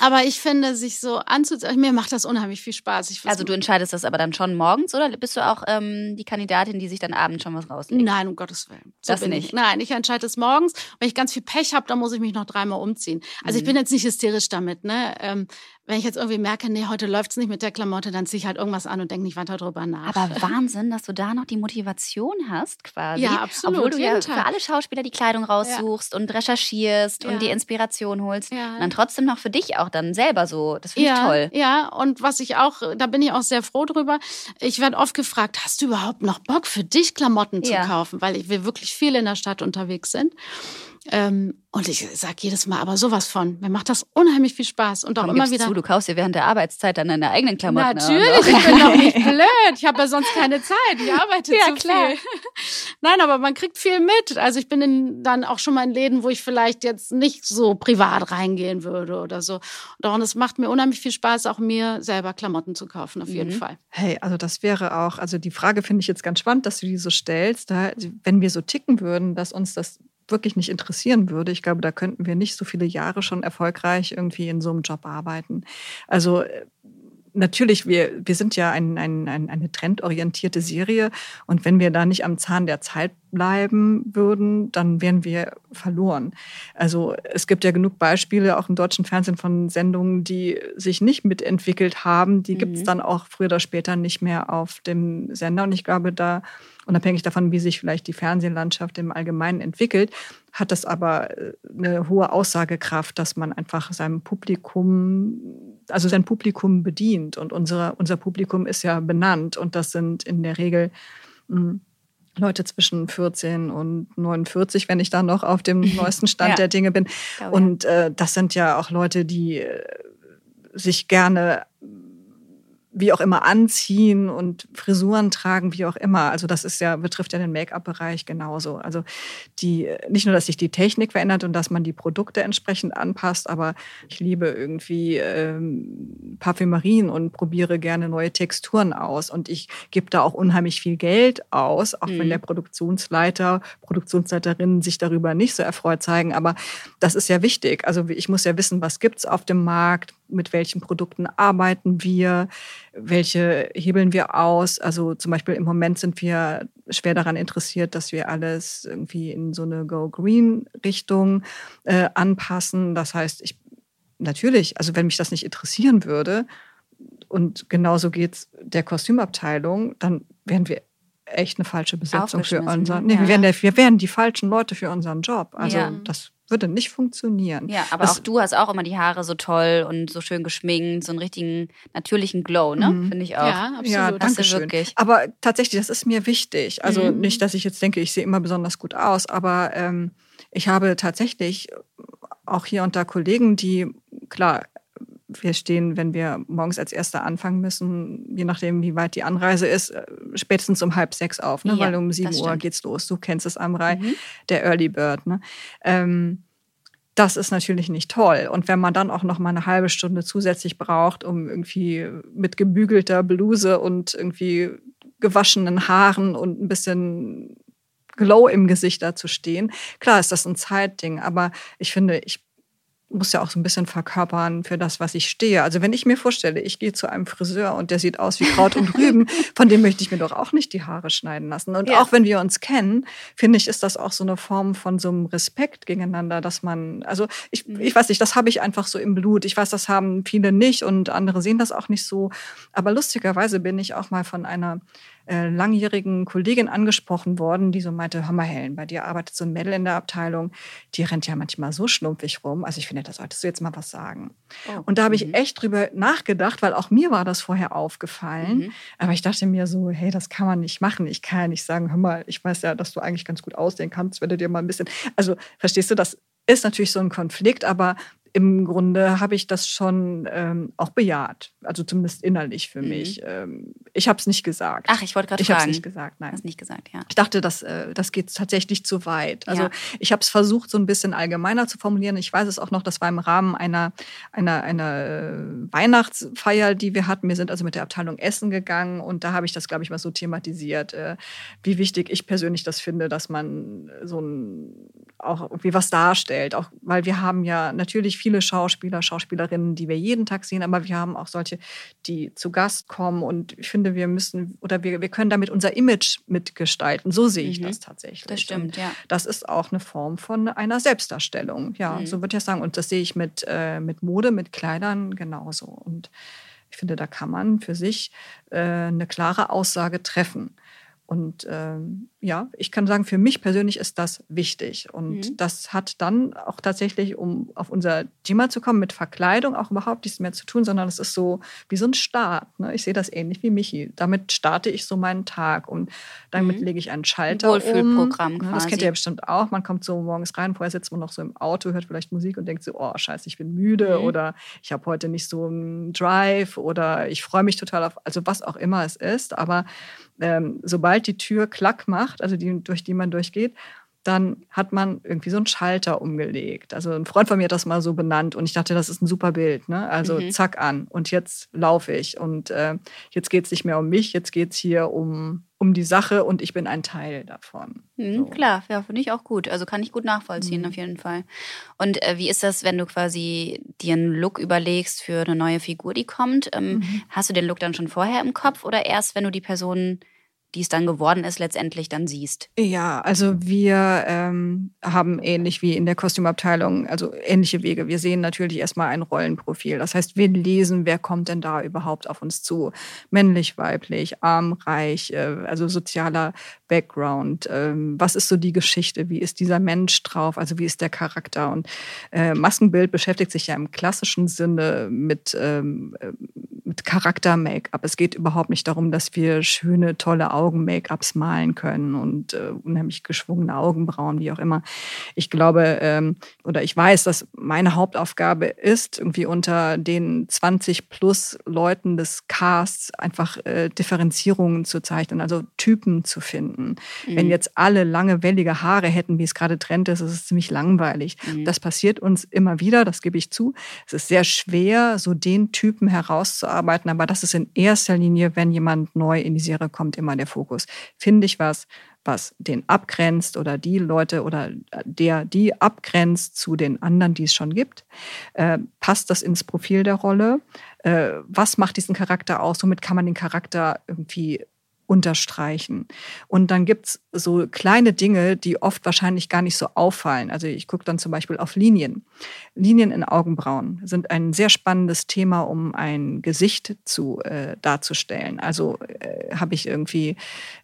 aber ich finde, sich so anzuziehen, mir macht das unheimlich viel Spaß. also du entscheidest das aber dann schon morgens oder bist du auch ähm, die Kandidatin, die sich dann abends schon was rauslegt? Nein, um Gottes Willen. So das nicht? Ich. Nein, ich entscheide es morgens. Wenn ich ganz viel Pech habe, dann muss ich mich noch dreimal umziehen. Also mhm. ich bin jetzt nicht hysterisch damit. Ne? Ähm, wenn ich jetzt irgendwie merke, nee, heute läuft's nicht mit der Klamotte, dann ziehe ich halt irgendwas an und denke nicht weiter drüber nach. Aber Wahnsinn, dass du da noch die Motivation hast, quasi. Ja, absolut. Obwohl du ja Tag. für alle Schauspieler die Kleidung raussuchst ja. und recherchierst ja. und die Inspiration holst. Ja. Und dann trotzdem noch für dich auch dann selber so. Das finde ich toll. Ja, und was ich auch, da bin ich auch sehr froh drüber. Ich werde oft gefragt, hast du überhaupt noch Bock für dich Klamotten zu kaufen? Weil wir wirklich viel in der Stadt unterwegs sind. Ähm, und ich sage jedes Mal, aber sowas von. Mir macht das unheimlich viel Spaß. Und auch Komm, immer wieder. Zu, du kaufst dir während der Arbeitszeit dann deine eigenen Klamotten. Natürlich, ich bin doch nicht blöd. Ich habe ja sonst keine Zeit. Ich arbeite ja, zu klar. viel. Nein, aber man kriegt viel mit. Also ich bin in, dann auch schon mal in Läden, wo ich vielleicht jetzt nicht so privat reingehen würde oder so. Und es macht mir unheimlich viel Spaß, auch mir selber Klamotten zu kaufen, auf jeden mhm. Fall. Hey, also das wäre auch, also die Frage finde ich jetzt ganz spannend, dass du die so stellst. Da, wenn wir so ticken würden, dass uns das wirklich nicht interessieren würde, ich glaube, da könnten wir nicht so viele Jahre schon erfolgreich irgendwie in so einem Job arbeiten. Also äh, natürlich, wir, wir sind ja ein, ein, ein, eine trendorientierte Serie und wenn wir da nicht am Zahn der Zeit bleiben würden, dann wären wir verloren. Also es gibt ja genug Beispiele auch im deutschen Fernsehen von Sendungen, die sich nicht mitentwickelt haben. Die mhm. gibt es dann auch früher oder später nicht mehr auf dem Sender. Und ich glaube, da unabhängig davon, wie sich vielleicht die Fernsehlandschaft im Allgemeinen entwickelt, hat das aber äh, eine hohe Aussagekraft, dass man einfach seinem Publikum, also sein Publikum bedient. Und unsere, unser Publikum ist ja benannt und das sind in der Regel hm, Leute zwischen 14 und 49, wenn ich dann noch auf dem neuesten Stand ja. der Dinge bin. Und äh, das sind ja auch Leute, die äh, sich gerne wie auch immer anziehen und Frisuren tragen, wie auch immer. Also das ist ja, betrifft ja den Make-up-Bereich genauso. Also die, nicht nur, dass sich die Technik verändert und dass man die Produkte entsprechend anpasst, aber ich liebe irgendwie ähm, Parfümerien und probiere gerne neue Texturen aus. Und ich gebe da auch unheimlich viel Geld aus, auch mhm. wenn der Produktionsleiter, Produktionsleiterinnen sich darüber nicht so erfreut zeigen. Aber das ist ja wichtig. Also ich muss ja wissen, was gibt's auf dem Markt, mit welchen Produkten arbeiten wir, welche hebeln wir aus. Also zum Beispiel im Moment sind wir schwer daran interessiert, dass wir alles irgendwie in so eine Go-Green-Richtung äh, anpassen. Das heißt, ich natürlich, also wenn mich das nicht interessieren würde, und genauso geht es der Kostümabteilung, dann wären wir echt eine falsche Besetzung für unseren. Nee, ja. wir, wären der, wir wären die falschen Leute für unseren Job. Also ja. das würde nicht funktionieren. Ja, aber das, auch du hast auch immer die Haare so toll und so schön geschminkt, so einen richtigen natürlichen Glow, ne? Mhm. Finde ich auch. Ja, absolut. Ja, danke schön. Wirklich. Aber tatsächlich, das ist mir wichtig. Also mhm. nicht, dass ich jetzt denke, ich sehe immer besonders gut aus, aber ähm, ich habe tatsächlich auch hier unter Kollegen, die klar wir stehen, wenn wir morgens als Erster anfangen müssen, je nachdem, wie weit die Anreise ist, äh, spätestens um halb sechs auf, ne? Ja, weil um sieben Uhr geht's los. Du kennst es, Amrei, mhm. der Early Bird. Ne? Ähm, das ist natürlich nicht toll. Und wenn man dann auch noch mal eine halbe Stunde zusätzlich braucht, um irgendwie mit gebügelter Bluse und irgendwie gewaschenen Haaren und ein bisschen Glow im Gesicht da zu stehen, klar ist das ein Zeitding. Aber ich finde, ich muss ja auch so ein bisschen verkörpern für das, was ich stehe. Also wenn ich mir vorstelle, ich gehe zu einem Friseur und der sieht aus wie Kraut und Rüben, von dem möchte ich mir doch auch nicht die Haare schneiden lassen. Und ja. auch wenn wir uns kennen, finde ich, ist das auch so eine Form von so einem Respekt gegeneinander, dass man, also ich, ich weiß nicht, das habe ich einfach so im Blut. Ich weiß, das haben viele nicht und andere sehen das auch nicht so. Aber lustigerweise bin ich auch mal von einer äh, langjährigen Kollegin angesprochen worden, die so meinte, hör mal Helen, bei dir arbeitet so ein Mädel in der Abteilung, die rennt ja manchmal so schlumpfig rum. Also ich finde, da solltest du jetzt mal was sagen. Oh. Und da habe ich mhm. echt drüber nachgedacht, weil auch mir war das vorher aufgefallen. Mhm. Aber ich dachte mir so, hey, das kann man nicht machen. Ich kann ja nicht sagen, hör mal, ich weiß ja, dass du eigentlich ganz gut aussehen kannst, wenn du dir mal ein bisschen. Also verstehst du, das ist natürlich so ein Konflikt, aber im Grunde habe ich das schon ähm, auch bejaht. Also zumindest innerlich für mhm. mich. Ähm, ich habe es nicht gesagt. Ach, ich wollte gerade fragen. Ich habe es nicht gesagt, nein. Hast nicht gesagt, ja. Ich dachte, das, äh, das geht tatsächlich zu weit. Also ja. ich habe es versucht, so ein bisschen allgemeiner zu formulieren. Ich weiß es auch noch, das war im Rahmen einer, einer, einer äh, Weihnachtsfeier, die wir hatten. Wir sind also mit der Abteilung Essen gegangen und da habe ich das, glaube ich, mal so thematisiert, äh, wie wichtig ich persönlich das finde, dass man so ein, auch irgendwie was darstellt. Auch weil wir haben ja natürlich viele Schauspieler, Schauspielerinnen, die wir jeden Tag sehen, aber wir haben auch solche, die zu Gast kommen. Und ich finde, wir müssen oder wir, wir können damit unser Image mitgestalten. So sehe ich mhm. das tatsächlich. Das stimmt, und ja. Das ist auch eine Form von einer Selbstdarstellung. Ja, mhm. so würde ich sagen. Und das sehe ich mit, äh, mit Mode, mit Kleidern genauso. Und ich finde, da kann man für sich äh, eine klare Aussage treffen. Und ähm, ja, ich kann sagen, für mich persönlich ist das wichtig. Und mhm. das hat dann auch tatsächlich, um auf unser Thema zu kommen, mit Verkleidung auch überhaupt nichts mehr zu tun, sondern es ist so wie so ein Start. Ne? Ich sehe das ähnlich wie Michi. Damit starte ich so meinen Tag und damit mhm. lege ich einen Schalter ein Wohlfühlprogramm um. Quasi. Das kennt ihr ja bestimmt auch. Man kommt so morgens rein, vorher sitzt man noch so im Auto, hört vielleicht Musik und denkt so, oh scheiße, ich bin müde mhm. oder ich habe heute nicht so einen Drive oder ich freue mich total auf, also was auch immer es ist. Aber ähm, sobald die Tür klack macht, also die, durch die man durchgeht, dann hat man irgendwie so einen Schalter umgelegt. Also ein Freund von mir hat das mal so benannt und ich dachte, das ist ein super Bild. Ne? Also mhm. zack an und jetzt laufe ich und äh, jetzt geht es nicht mehr um mich, jetzt geht es hier um, um die Sache und ich bin ein Teil davon. Mhm, so. Klar, ja, finde ich auch gut. Also kann ich gut nachvollziehen mhm. auf jeden Fall. Und äh, wie ist das, wenn du quasi dir einen Look überlegst für eine neue Figur, die kommt? Ähm, mhm. Hast du den Look dann schon vorher im Kopf oder erst, wenn du die Person die es dann geworden ist, letztendlich dann siehst. Ja, also wir ähm, haben ähnlich wie in der Kostümabteilung, also ähnliche Wege. Wir sehen natürlich erstmal ein Rollenprofil. Das heißt, wir lesen, wer kommt denn da überhaupt auf uns zu. Männlich, weiblich, arm, reich, äh, also sozialer Background. Ähm, was ist so die Geschichte? Wie ist dieser Mensch drauf? Also wie ist der Charakter? Und äh, Maskenbild beschäftigt sich ja im klassischen Sinne mit, ähm, äh, mit Charakter-Make-up. Es geht überhaupt nicht darum, dass wir schöne, tolle Augen Augen-Make-ups malen können und äh, unheimlich geschwungene Augenbrauen, wie auch immer. Ich glaube ähm, oder ich weiß, dass meine Hauptaufgabe ist, irgendwie unter den 20 plus Leuten des Casts einfach äh, Differenzierungen zu zeichnen, also Typen zu finden. Mhm. Wenn jetzt alle lange, wellige Haare hätten, wie es gerade Trend ist, ist es ziemlich langweilig. Mhm. Das passiert uns immer wieder, das gebe ich zu. Es ist sehr schwer, so den Typen herauszuarbeiten, aber das ist in erster Linie, wenn jemand neu in die Serie kommt, immer der Fokus. Finde ich was, was den abgrenzt oder die Leute oder der die abgrenzt zu den anderen, die es schon gibt? Äh, passt das ins Profil der Rolle? Äh, was macht diesen Charakter aus? Womit kann man den Charakter irgendwie unterstreichen. Und dann gibt es so kleine Dinge, die oft wahrscheinlich gar nicht so auffallen. Also ich gucke dann zum Beispiel auf Linien. Linien in Augenbrauen sind ein sehr spannendes Thema, um ein Gesicht zu äh, darzustellen. Also äh, habe ich irgendwie.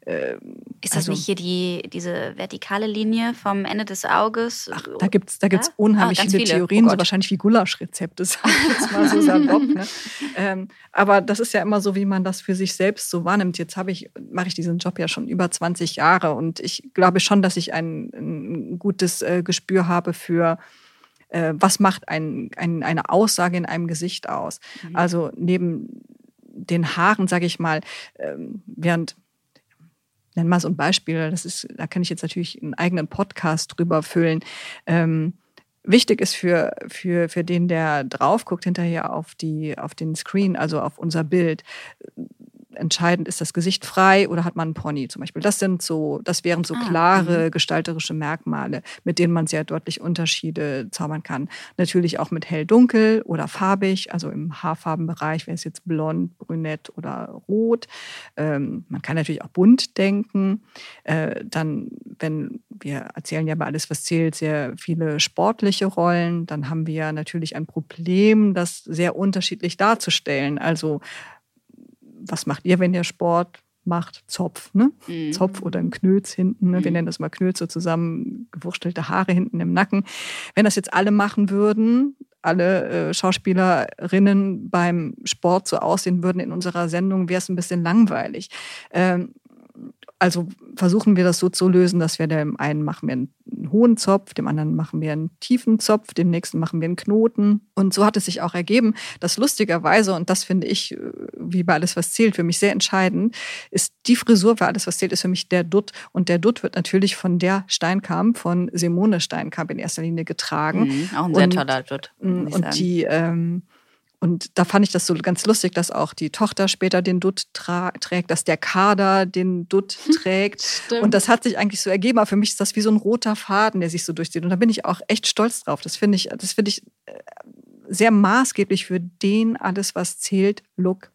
Äh, Ist das also, nicht hier die, diese vertikale Linie vom Ende des Auges? Ach, da gibt es da gibt's ja? unheimlich ah, viele, viele, Theorien, oh so wahrscheinlich wie Gulaschrezepte, sag ich jetzt mal so salopp. Ne? ähm, aber das ist ja immer so, wie man das für sich selbst so wahrnimmt. Jetzt habe ich mache ich diesen Job ja schon über 20 Jahre und ich glaube schon, dass ich ein, ein gutes äh, Gespür habe für äh, was macht ein, ein, eine Aussage in einem Gesicht aus. Mhm. Also neben den Haaren, sage ich mal, ähm, während nenn mal so ein Beispiel, das ist, da kann ich jetzt natürlich einen eigenen Podcast drüber füllen. Ähm, wichtig ist für, für, für den, der drauf guckt, hinterher auf, die, auf den Screen, also auf unser Bild, entscheidend, ist das Gesicht frei oder hat man einen Pony zum Beispiel. Das sind so, das wären so ah, klare mh. gestalterische Merkmale, mit denen man sehr deutlich Unterschiede zaubern kann. Natürlich auch mit hell-dunkel oder farbig, also im Haarfarbenbereich wäre es jetzt blond, brünett oder rot. Ähm, man kann natürlich auch bunt denken. Äh, dann, wenn wir erzählen ja bei alles, was zählt, sehr viele sportliche Rollen, dann haben wir natürlich ein Problem, das sehr unterschiedlich darzustellen. Also was macht ihr, wenn ihr Sport macht? Zopf, ne? Mhm. Zopf oder ein Knöls hinten. Ne? Wir mhm. nennen das mal Knöls, so zusammengewurstelte Haare hinten im Nacken. Wenn das jetzt alle machen würden, alle äh, Schauspielerinnen beim Sport so aussehen würden in unserer Sendung, wäre es ein bisschen langweilig. Ähm, also versuchen wir das so zu lösen, dass wir dem einen machen wir einen hohen Zopf, dem anderen machen wir einen tiefen Zopf, dem nächsten machen wir einen Knoten. Und so hat es sich auch ergeben, dass lustigerweise, und das finde ich, äh, wie bei alles, was zählt, für mich sehr entscheidend, ist die Frisur für alles, was zählt, ist für mich der Dutt. Und der Dutt wird natürlich von der Steinkamp, von Simone Steinkamp in erster Linie getragen. Mhm, auch ein sehr toller Dutt. Und die, ähm, und da fand ich das so ganz lustig, dass auch die Tochter später den Dutt trägt, dass der Kader den Dutt trägt. Stimmt. Und das hat sich eigentlich so ergeben. Aber für mich ist das wie so ein roter Faden, der sich so durchzieht. Und da bin ich auch echt stolz drauf. Das finde ich, das finde ich äh, sehr maßgeblich für den alles, was zählt, Look.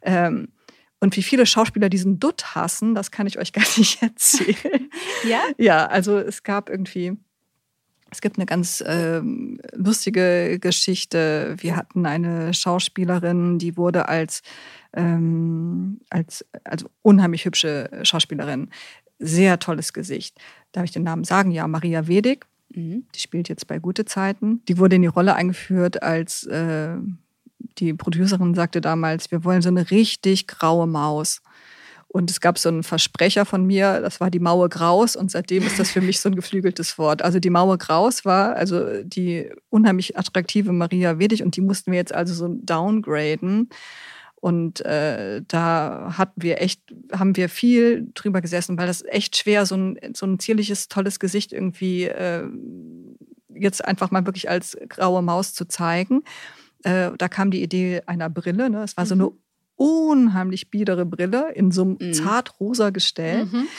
Ähm, und wie viele Schauspieler diesen Dutt hassen, das kann ich euch gar nicht erzählen. ja? Ja, also es gab irgendwie es gibt eine ganz äh, lustige Geschichte. Wir hatten eine Schauspielerin, die wurde als, ähm, als also unheimlich hübsche Schauspielerin. Sehr tolles Gesicht. Darf ich den Namen sagen? Ja, Maria Wedig. Mhm. Die spielt jetzt bei Gute Zeiten. Die wurde in die Rolle eingeführt als äh, die Producerin sagte damals, wir wollen so eine richtig graue Maus. Und es gab so einen Versprecher von mir, das war die Maue Graus. Und seitdem ist das für mich so ein geflügeltes Wort. Also die Maue Graus war also die unheimlich attraktive Maria Wedig und die mussten wir jetzt also so downgraden. Und äh, da hatten wir echt, haben wir viel drüber gesessen, weil das echt schwer, so ein, so ein zierliches, tolles Gesicht irgendwie äh, jetzt einfach mal wirklich als graue Maus zu zeigen. Äh, da kam die Idee einer Brille. Ne? Es war mhm. so eine unheimlich biedere Brille in so einem mhm. zart rosa Gestell. Mhm.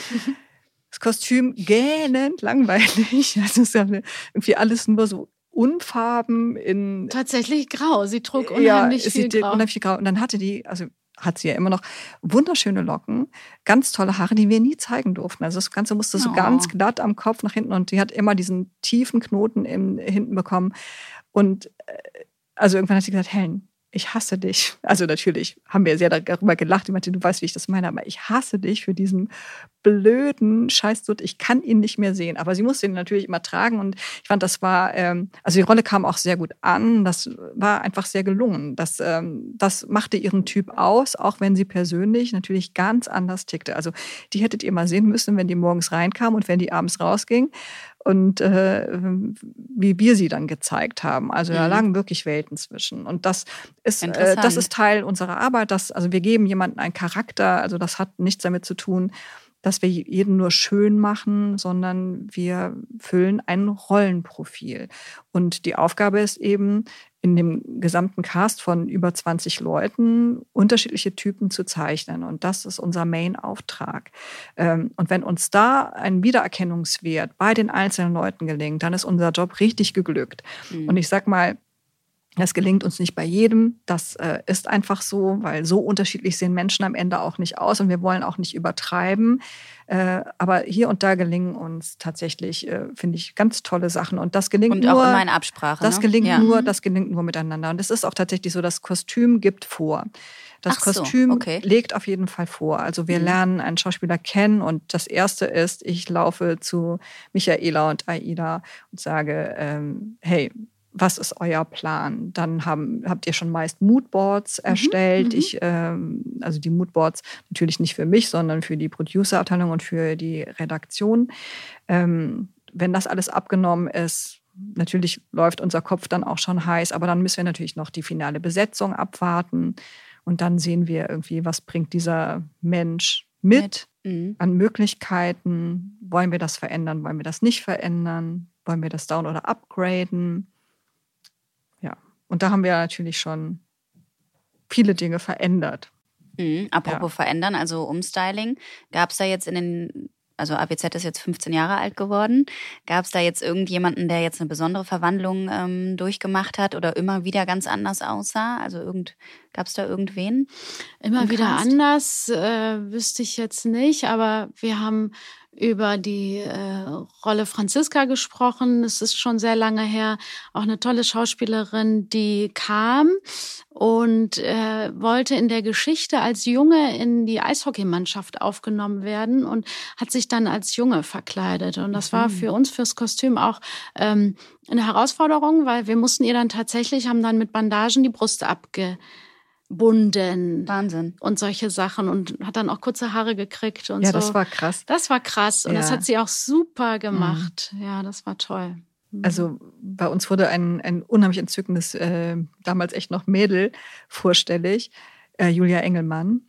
Das Kostüm gähnend langweilig. Also es ist ja irgendwie alles nur so Unfarben in. Tatsächlich grau. Sie trug unheimlich ja, viel grau. unheimlich viel grau. Und dann hatte die, also hat sie ja immer noch wunderschöne Locken, ganz tolle Haare, die wir nie zeigen durften. Also das Ganze musste so oh. ganz glatt am Kopf nach hinten und die hat immer diesen tiefen Knoten im, hinten bekommen. Und äh, also irgendwann hat sie gesagt, Helen, ich hasse dich. Also natürlich haben wir sehr darüber gelacht. Ich meinte, du weißt, wie ich das meine, aber ich hasse dich für diesen blöden Scheißdutt. Ich kann ihn nicht mehr sehen. Aber sie musste ihn natürlich immer tragen und ich fand, das war, ähm, also die Rolle kam auch sehr gut an. Das war einfach sehr gelungen. Das, ähm, das machte ihren Typ aus, auch wenn sie persönlich natürlich ganz anders tickte. Also die hättet ihr mal sehen müssen, wenn die morgens reinkam und wenn die abends rausging und äh, wie wir sie dann gezeigt haben. Also da mhm. lagen wirklich Welten zwischen. Und das ist, äh, das ist Teil unserer Arbeit. Dass, also wir geben jemandem einen Charakter. Also das hat nichts damit zu tun, dass wir jeden nur schön machen, sondern wir füllen ein Rollenprofil. Und die Aufgabe ist eben, in dem gesamten Cast von über 20 Leuten unterschiedliche Typen zu zeichnen. Und das ist unser Main-Auftrag. Ähm, und wenn uns da ein Wiedererkennungswert bei den einzelnen Leuten gelingt, dann ist unser Job richtig geglückt. Mhm. Und ich sag mal, das gelingt uns nicht bei jedem. Das äh, ist einfach so, weil so unterschiedlich sehen Menschen am Ende auch nicht aus und wir wollen auch nicht übertreiben. Äh, aber hier und da gelingen uns tatsächlich, äh, finde ich, ganz tolle Sachen. Und das gelingt und nur. Auch immer in Absprache. Das ne? gelingt ja. nur, das gelingt nur miteinander. Und es ist auch tatsächlich so, das Kostüm gibt vor. Das Ach Kostüm so, okay. legt auf jeden Fall vor. Also wir mhm. lernen einen Schauspieler kennen und das erste ist, ich laufe zu Michaela und Aida und sage, ähm, hey, was ist euer Plan? Dann haben, habt ihr schon meist Moodboards mhm, erstellt. Mhm, ich, ähm, also die Moodboards natürlich nicht für mich, sondern für die Producer-Abteilung und für die Redaktion. Ähm, wenn das alles abgenommen ist, natürlich läuft unser Kopf dann auch schon heiß, aber dann müssen wir natürlich noch die finale Besetzung abwarten. Und dann sehen wir irgendwie, was bringt dieser Mensch mit, mit. Mhm. an Möglichkeiten. Wollen wir das verändern? Wollen wir das nicht verändern? Wollen wir das down oder upgraden? Und da haben wir natürlich schon viele Dinge verändert. Mhm. Apropos ja. verändern, also Umstyling, gab es da jetzt in den, also ABZ ist jetzt 15 Jahre alt geworden, gab es da jetzt irgendjemanden, der jetzt eine besondere Verwandlung ähm, durchgemacht hat oder immer wieder ganz anders aussah? Also irgend, gab es da irgendwen? Immer wieder anders, äh, wüsste ich jetzt nicht, aber wir haben über die äh, Rolle Franziska gesprochen. Es ist schon sehr lange her. Auch eine tolle Schauspielerin, die kam und äh, wollte in der Geschichte als Junge in die Eishockeymannschaft aufgenommen werden und hat sich dann als Junge verkleidet. Und das war mhm. für uns fürs Kostüm auch ähm, eine Herausforderung, weil wir mussten ihr dann tatsächlich, haben dann mit Bandagen die Brust abge bunden. Wahnsinn. Und solche Sachen und hat dann auch kurze Haare gekriegt und ja, so. Ja, das war krass. Das war krass und ja. das hat sie auch super gemacht. Mhm. Ja, das war toll. Mhm. Also bei uns wurde ein, ein unheimlich entzückendes, äh, damals echt noch Mädel vorstellig, äh, Julia Engelmann.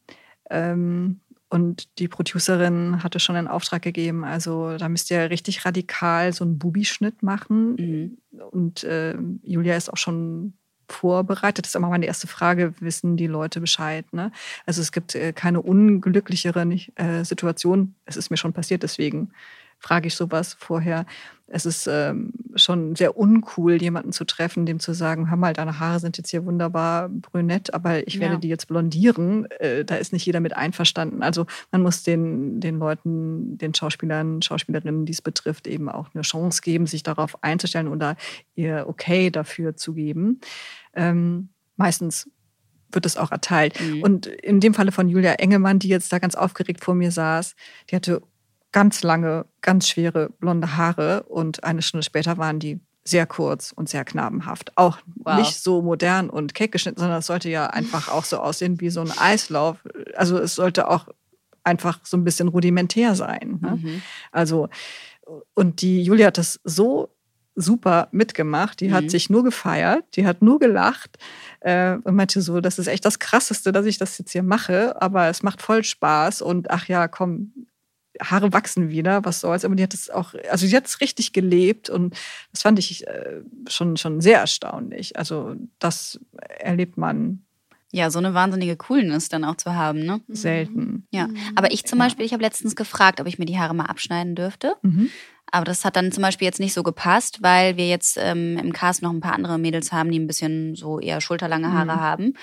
Ähm, und die Producerin hatte schon einen Auftrag gegeben, also da müsst ihr richtig radikal so einen Bubi-Schnitt machen. Mhm. Und äh, Julia ist auch schon vorbereitet? Das ist immer meine erste Frage. Wissen die Leute Bescheid? Ne? Also es gibt äh, keine unglücklichere äh, Situation. Es ist mir schon passiert, deswegen frage ich sowas vorher. Es ist ähm, schon sehr uncool, jemanden zu treffen, dem zu sagen, hör mal, deine Haare sind jetzt hier wunderbar brünett, aber ich werde ja. die jetzt blondieren. Äh, da ist nicht jeder mit einverstanden. Also man muss den, den Leuten, den Schauspielern, Schauspielerinnen, die es betrifft, eben auch eine Chance geben, sich darauf einzustellen oder ihr Okay dafür zu geben. Ähm, meistens wird es auch erteilt. Mhm. Und in dem Falle von Julia Engelmann, die jetzt da ganz aufgeregt vor mir saß, die hatte ganz lange, ganz schwere blonde Haare und eine Stunde später waren die sehr kurz und sehr knabenhaft. Auch wow. nicht so modern und keck geschnitten, sondern es sollte ja einfach auch so aussehen wie so ein Eislauf. Also es sollte auch einfach so ein bisschen rudimentär sein. Ne? Mhm. Also, und die Julia hat das so super mitgemacht. Die Mhm. hat sich nur gefeiert, die hat nur gelacht äh, und meinte so, das ist echt das Krasseste, dass ich das jetzt hier mache, aber es macht voll Spaß und ach ja, komm, Haare wachsen wieder, was soll's. Aber die hat es auch, also die hat es richtig gelebt und das fand ich äh, schon, schon sehr erstaunlich. Also das erlebt man Ja, so eine wahnsinnige Coolness dann auch zu haben, ne? selten. Ja. Aber ich zum. Beispiel, ich habe letztens gefragt, ob ich mir die Haare mal abschneiden dürfte. Mhm. Aber das hat dann zum Beispiel jetzt nicht so gepasst, weil wir jetzt ähm, im Cast noch ein paar andere Mädels haben, die ein bisschen so eher schulterlange Haare Mhm. haben.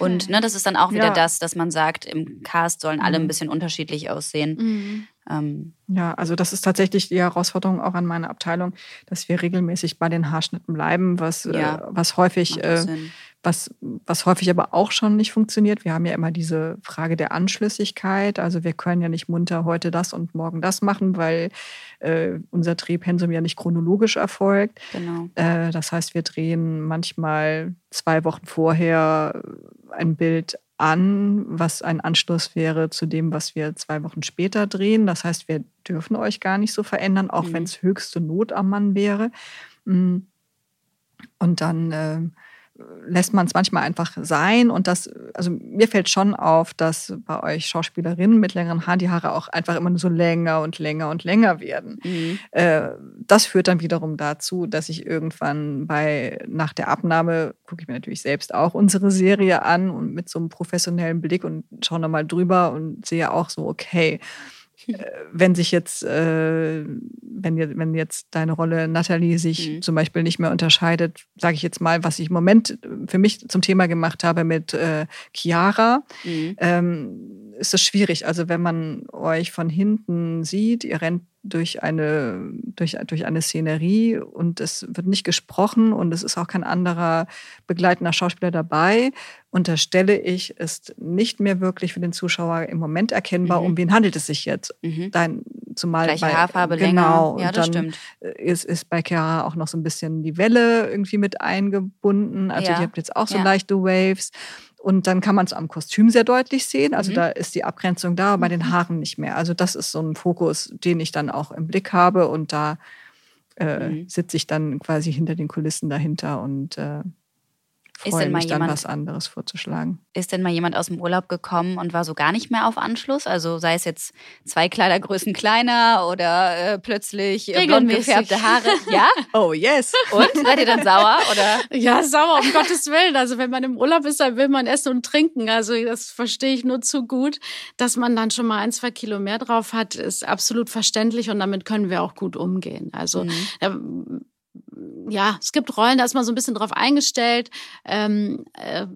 Und ne, das ist dann auch wieder Ja. das, dass man sagt, im Cast sollen alle ein Mhm. bisschen unterschiedlich aussehen. Mhm. Ähm, Ja, also das ist tatsächlich die Herausforderung auch an meiner Abteilung, dass wir regelmäßig bei den Haarschnitten bleiben, was, Ja. äh, was häufig äh. Was, was häufig aber auch schon nicht funktioniert. Wir haben ja immer diese Frage der Anschlüssigkeit. Also wir können ja nicht munter heute das und morgen das machen, weil äh, unser Drehpensum ja nicht chronologisch erfolgt. Genau. Äh, das heißt, wir drehen manchmal zwei Wochen vorher ein Bild an, was ein Anschluss wäre zu dem, was wir zwei Wochen später drehen. Das heißt, wir dürfen euch gar nicht so verändern, auch Mhm. wenn es höchste Not am Mann wäre. Mm. Und dann äh, lässt man es manchmal einfach sein. Und das, also mir fällt schon auf, dass bei euch Schauspielerinnen mit längeren Haaren die Haare auch einfach immer nur so länger und länger und länger werden. Mhm. Äh, das führt dann wiederum dazu, dass ich irgendwann bei nach der Abnahme gucke ich mir natürlich selbst auch unsere Serie an und mit so einem professionellen Blick und schaue nochmal drüber und sehe auch so, okay, wenn sich jetzt, äh, wenn, wenn jetzt deine Rolle Natalie sich Mhm. zum Beispiel nicht mehr unterscheidet, sage ich jetzt mal, was ich im Moment für mich zum Thema gemacht habe mit äh, Chiara, Mhm. ähm, ist es schwierig. Also wenn man euch von hinten sieht, ihr rennt durch eine, durch, durch eine Szenerie und es wird nicht gesprochen und es ist auch kein anderer begleitender Schauspieler dabei, unterstelle ich, ist nicht mehr wirklich für den Zuschauer im Moment erkennbar, Mhm. um wen handelt es sich jetzt. Mhm. Dein, zumal Gleiche bei, Haarfarbe, genau, länger. Ja, das stimmt. ist, ist bei Chiara auch noch so ein bisschen die Welle irgendwie mit eingebunden. Also Ja. ihr habt jetzt auch so Ja. leichte Waves. Und dann kann man es am Kostüm sehr deutlich sehen. Also Mhm. da ist die Abgrenzung da, aber bei den Haaren nicht mehr. Also das ist so ein Fokus, den ich dann auch im Blick habe. Und da äh, Mhm. sitze ich dann quasi hinter den Kulissen dahinter und äh, Ist freue denn mal mich dann, jemand- was anderes vorzuschlagen. Ist denn mal jemand aus dem Urlaub gekommen und war so gar nicht mehr auf Anschluss? Also sei es jetzt zwei Kleidergrößen kleiner oder äh, plötzlich äh, blond gefärbte Haare. Ja? Oh yes! Und? Seid ihr dann sauer? Oder? Ja, sauer, um Gottes Willen. Also wenn man im Urlaub ist, dann will man essen und trinken. Also das verstehe ich nur zu gut. Dass man dann schon mal ein, zwei Kilo mehr drauf hat, ist absolut verständlich und damit können wir auch gut umgehen. Also Mhm. Ja, es gibt Rollen, da ist man so ein bisschen drauf eingestellt. Ähm, äh,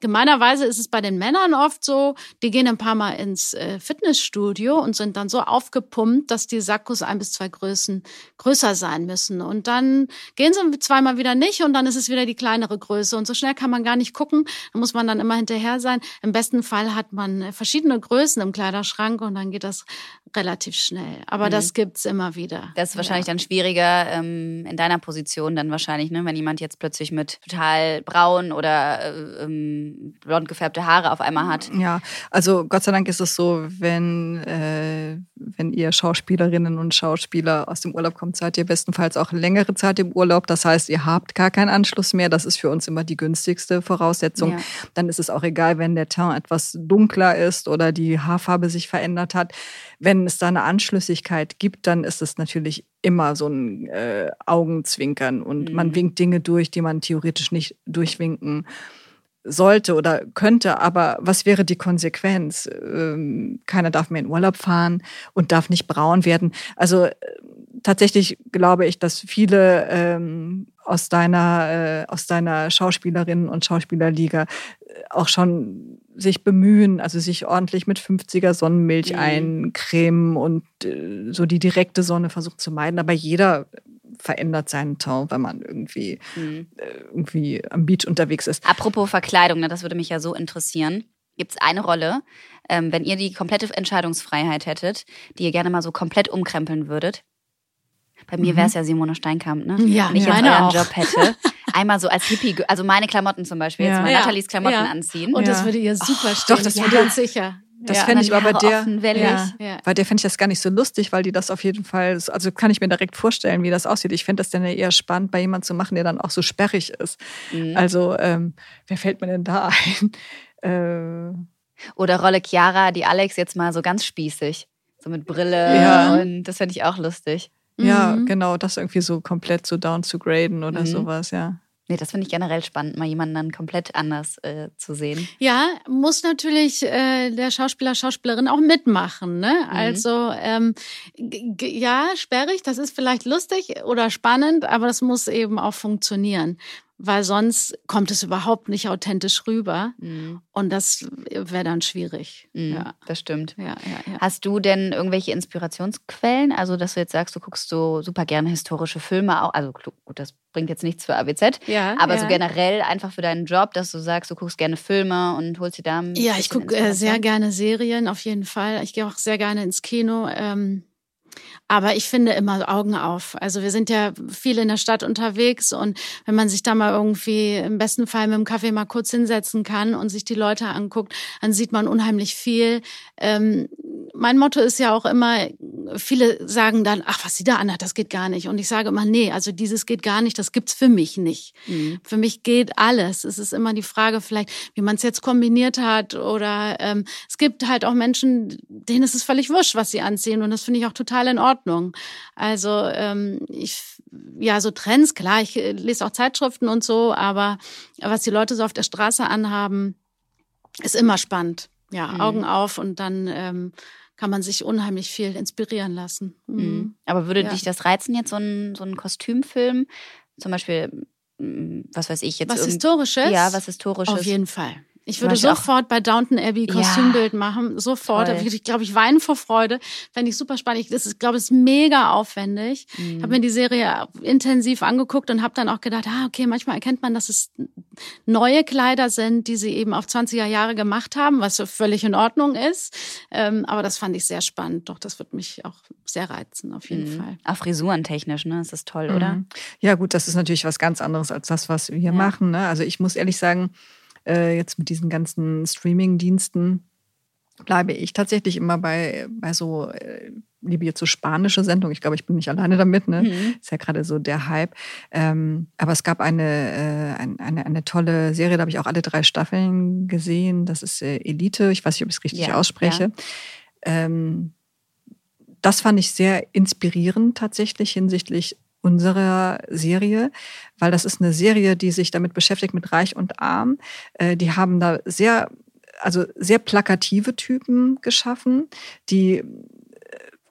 gemeinerweise ist es bei den Männern oft so, die gehen ein paar Mal ins äh, Fitnessstudio und sind dann so aufgepumpt, dass die Sakkos ein bis zwei Größen größer sein müssen. Und dann gehen sie zweimal wieder nicht und dann ist es wieder die kleinere Größe. Und so schnell kann man gar nicht gucken. Da muss man dann immer hinterher sein. Im besten Fall hat man äh, verschiedene Größen im Kleiderschrank und dann geht das relativ schnell. Aber Mhm. das gibt's immer wieder. Das ist wahrscheinlich dann schwieriger ähm, in deiner Position dann wahrscheinlich, ne? wenn jemand jetzt plötzlich mit total braun oder äh, ähm, blond gefärbte Haare auf einmal hat. Ja, also Gott sei Dank ist es so, wenn, äh, wenn ihr Schauspielerinnen und Schauspieler aus dem Urlaub kommt, seid ihr bestenfalls auch längere Zeit im Urlaub. Das heißt, ihr habt gar keinen Anschluss mehr. Das ist für uns immer die günstigste Voraussetzung. Ja. Dann ist es auch egal, wenn der Teint etwas dunkler ist oder die Haarfarbe sich verändert hat. Wenn es da eine Anschlüssigkeit gibt, dann ist es natürlich immer so ein äh, Augenzwinkern und Mhm. man winkt Dinge durch, die man theoretisch nicht durchwinken sollte oder könnte, aber was wäre die Konsequenz? Ähm, keiner darf mehr in Urlaub fahren und darf nicht braun werden. Also äh, tatsächlich glaube ich, dass viele ähm, aus deiner äh, aus deiner Schauspielerinnen und Schauspielerliga äh, auch schon sich bemühen, also sich ordentlich mit 50er Sonnenmilch Mhm. eincremen und äh, so die direkte Sonne versuchen zu meiden. Aber jeder verändert seinen Ton, wenn man irgendwie Mhm. äh, irgendwie am Beach unterwegs ist. Apropos Verkleidung, ne, das würde mich ja so interessieren. Gibt es eine Rolle, ähm, wenn ihr die komplette Entscheidungsfreiheit hättet, die ihr gerne mal so komplett umkrempeln würdet? Bei mir Mhm. wäre es ja Simone Steinkamp, ne? Ja, wenn ich jetzt meine euren auch. Job hätte. Einmal so als Hippie, also meine Klamotten zum Beispiel, jetzt mal Ja. Nathalies Klamotten Ja. anziehen. Und das würde ihr super stehen. doch, das würde- ganz sicher. Das Ja, fände ich aber bei der, offen, ja, Ja. bei der fände ich das gar nicht so lustig, weil die das auf jeden Fall, also kann ich mir direkt vorstellen, wie das aussieht. Ich fände das dann ja eher spannend, bei jemandem zu machen, der dann auch so sperrig ist. Mhm. Also, ähm, wer fällt mir denn da ein? Äh, Oder Rolle Chiara, die Alex jetzt mal so ganz spießig. So mit Brille. Ja. Und das fände ich auch lustig. Ja, Mhm. genau, das irgendwie so komplett so down zu graden oder Mhm. sowas, ja. Nee, das finde ich generell spannend, mal jemanden dann komplett anders äh, zu sehen. Ja, muss natürlich äh, der Schauspieler, Schauspielerin auch mitmachen. Ne? Mhm. Also ähm, ja, sperrig, das ist vielleicht lustig oder spannend, aber das muss eben auch funktionieren, weil sonst kommt es überhaupt nicht authentisch rüber Mhm. und das wäre dann schwierig. Mhm, Ja. Das stimmt. Ja, ja. Hast du denn irgendwelche Inspirationsquellen? Also, dass du jetzt sagst, du guckst so super gerne historische Filme auch. Also, gut, das bringt jetzt nichts für ABZ. ja, Aber so generell einfach für deinen Job, dass du sagst, du guckst gerne Filme und holst dir da Ja, ich gucke äh, sehr gerne Serien, auf jeden Fall. Ich gehe auch sehr gerne ins Kino. Ähm, aber ich finde immer Augen auf. Also wir sind ja viel in der Stadt unterwegs und wenn man sich da mal irgendwie im besten Fall mit dem Kaffee mal kurz hinsetzen kann und sich die Leute anguckt, dann sieht man unheimlich viel. Ähm, mein Motto ist ja auch immer, viele sagen dann, ach, was sie da anhat, das geht gar nicht. Und ich sage immer, nee, also dieses geht gar nicht, das gibt's für mich nicht. Mhm. Für mich geht alles. Es ist immer die Frage vielleicht, wie man es jetzt kombiniert hat oder ähm, es gibt halt auch Menschen, denen ist es völlig wurscht, was sie anziehen und das finde ich auch total in Ordnung. Also ähm, ich, ja, so Trends, klar, ich äh, lese auch Zeitschriften und so, aber was die Leute so auf der Straße anhaben, ist immer spannend. Ja, Mhm. Augen auf und dann ähm, kann man sich unheimlich viel inspirieren lassen. Mhm. Mhm. Aber würde Ja. dich das reizen, jetzt so ein, so ein Kostümfilm? Zum Beispiel, was weiß ich, jetzt Was Historisches? Ja, was Historisches. Auf jeden Fall. Ich würde Beispiel auch- sofort bei Downton Abbey Ja. Kostümbild machen. Sofort. Toll. Da würde ich, glaube ich, weinen vor Freude. Fände ich super spannend. Ich, das ist, glaube ich, ist mega aufwendig. Ich Mhm. habe mir die Serie intensiv angeguckt und habe dann auch gedacht, ah, okay, manchmal erkennt man, dass es neue Kleider sind, die sie eben auf 20er Jahre gemacht haben, was so völlig in Ordnung ist. Ähm, aber das fand ich sehr spannend. Doch, das wird mich auch sehr reizen, auf jeden Mhm. Fall. Auch frisurentechnisch, ne? Das ist toll, oder? Mhm. Ja, gut, das ist natürlich was ganz anderes als das, was wir Ja. machen. Ne? Also ich muss ehrlich sagen, äh, jetzt mit diesen ganzen Streaming-Diensten bleibe ich tatsächlich immer bei, bei so, äh, liebe jetzt so spanische Sendungen. Ich glaube, ich bin nicht alleine damit. Ne? Mhm. Ist ja gerade so der Hype. Ähm, aber es gab eine, äh, ein, eine, eine tolle Serie, da habe ich auch alle drei Staffeln gesehen. Das ist äh, Elite. Ich weiß nicht, ob ich es richtig Ja, ausspreche. Ähm, das fand ich sehr inspirierend tatsächlich hinsichtlich unserer Serie, weil das ist eine Serie, die sich damit beschäftigt mit Reich und Arm. Äh, die haben da sehr, also sehr plakative Typen geschaffen, die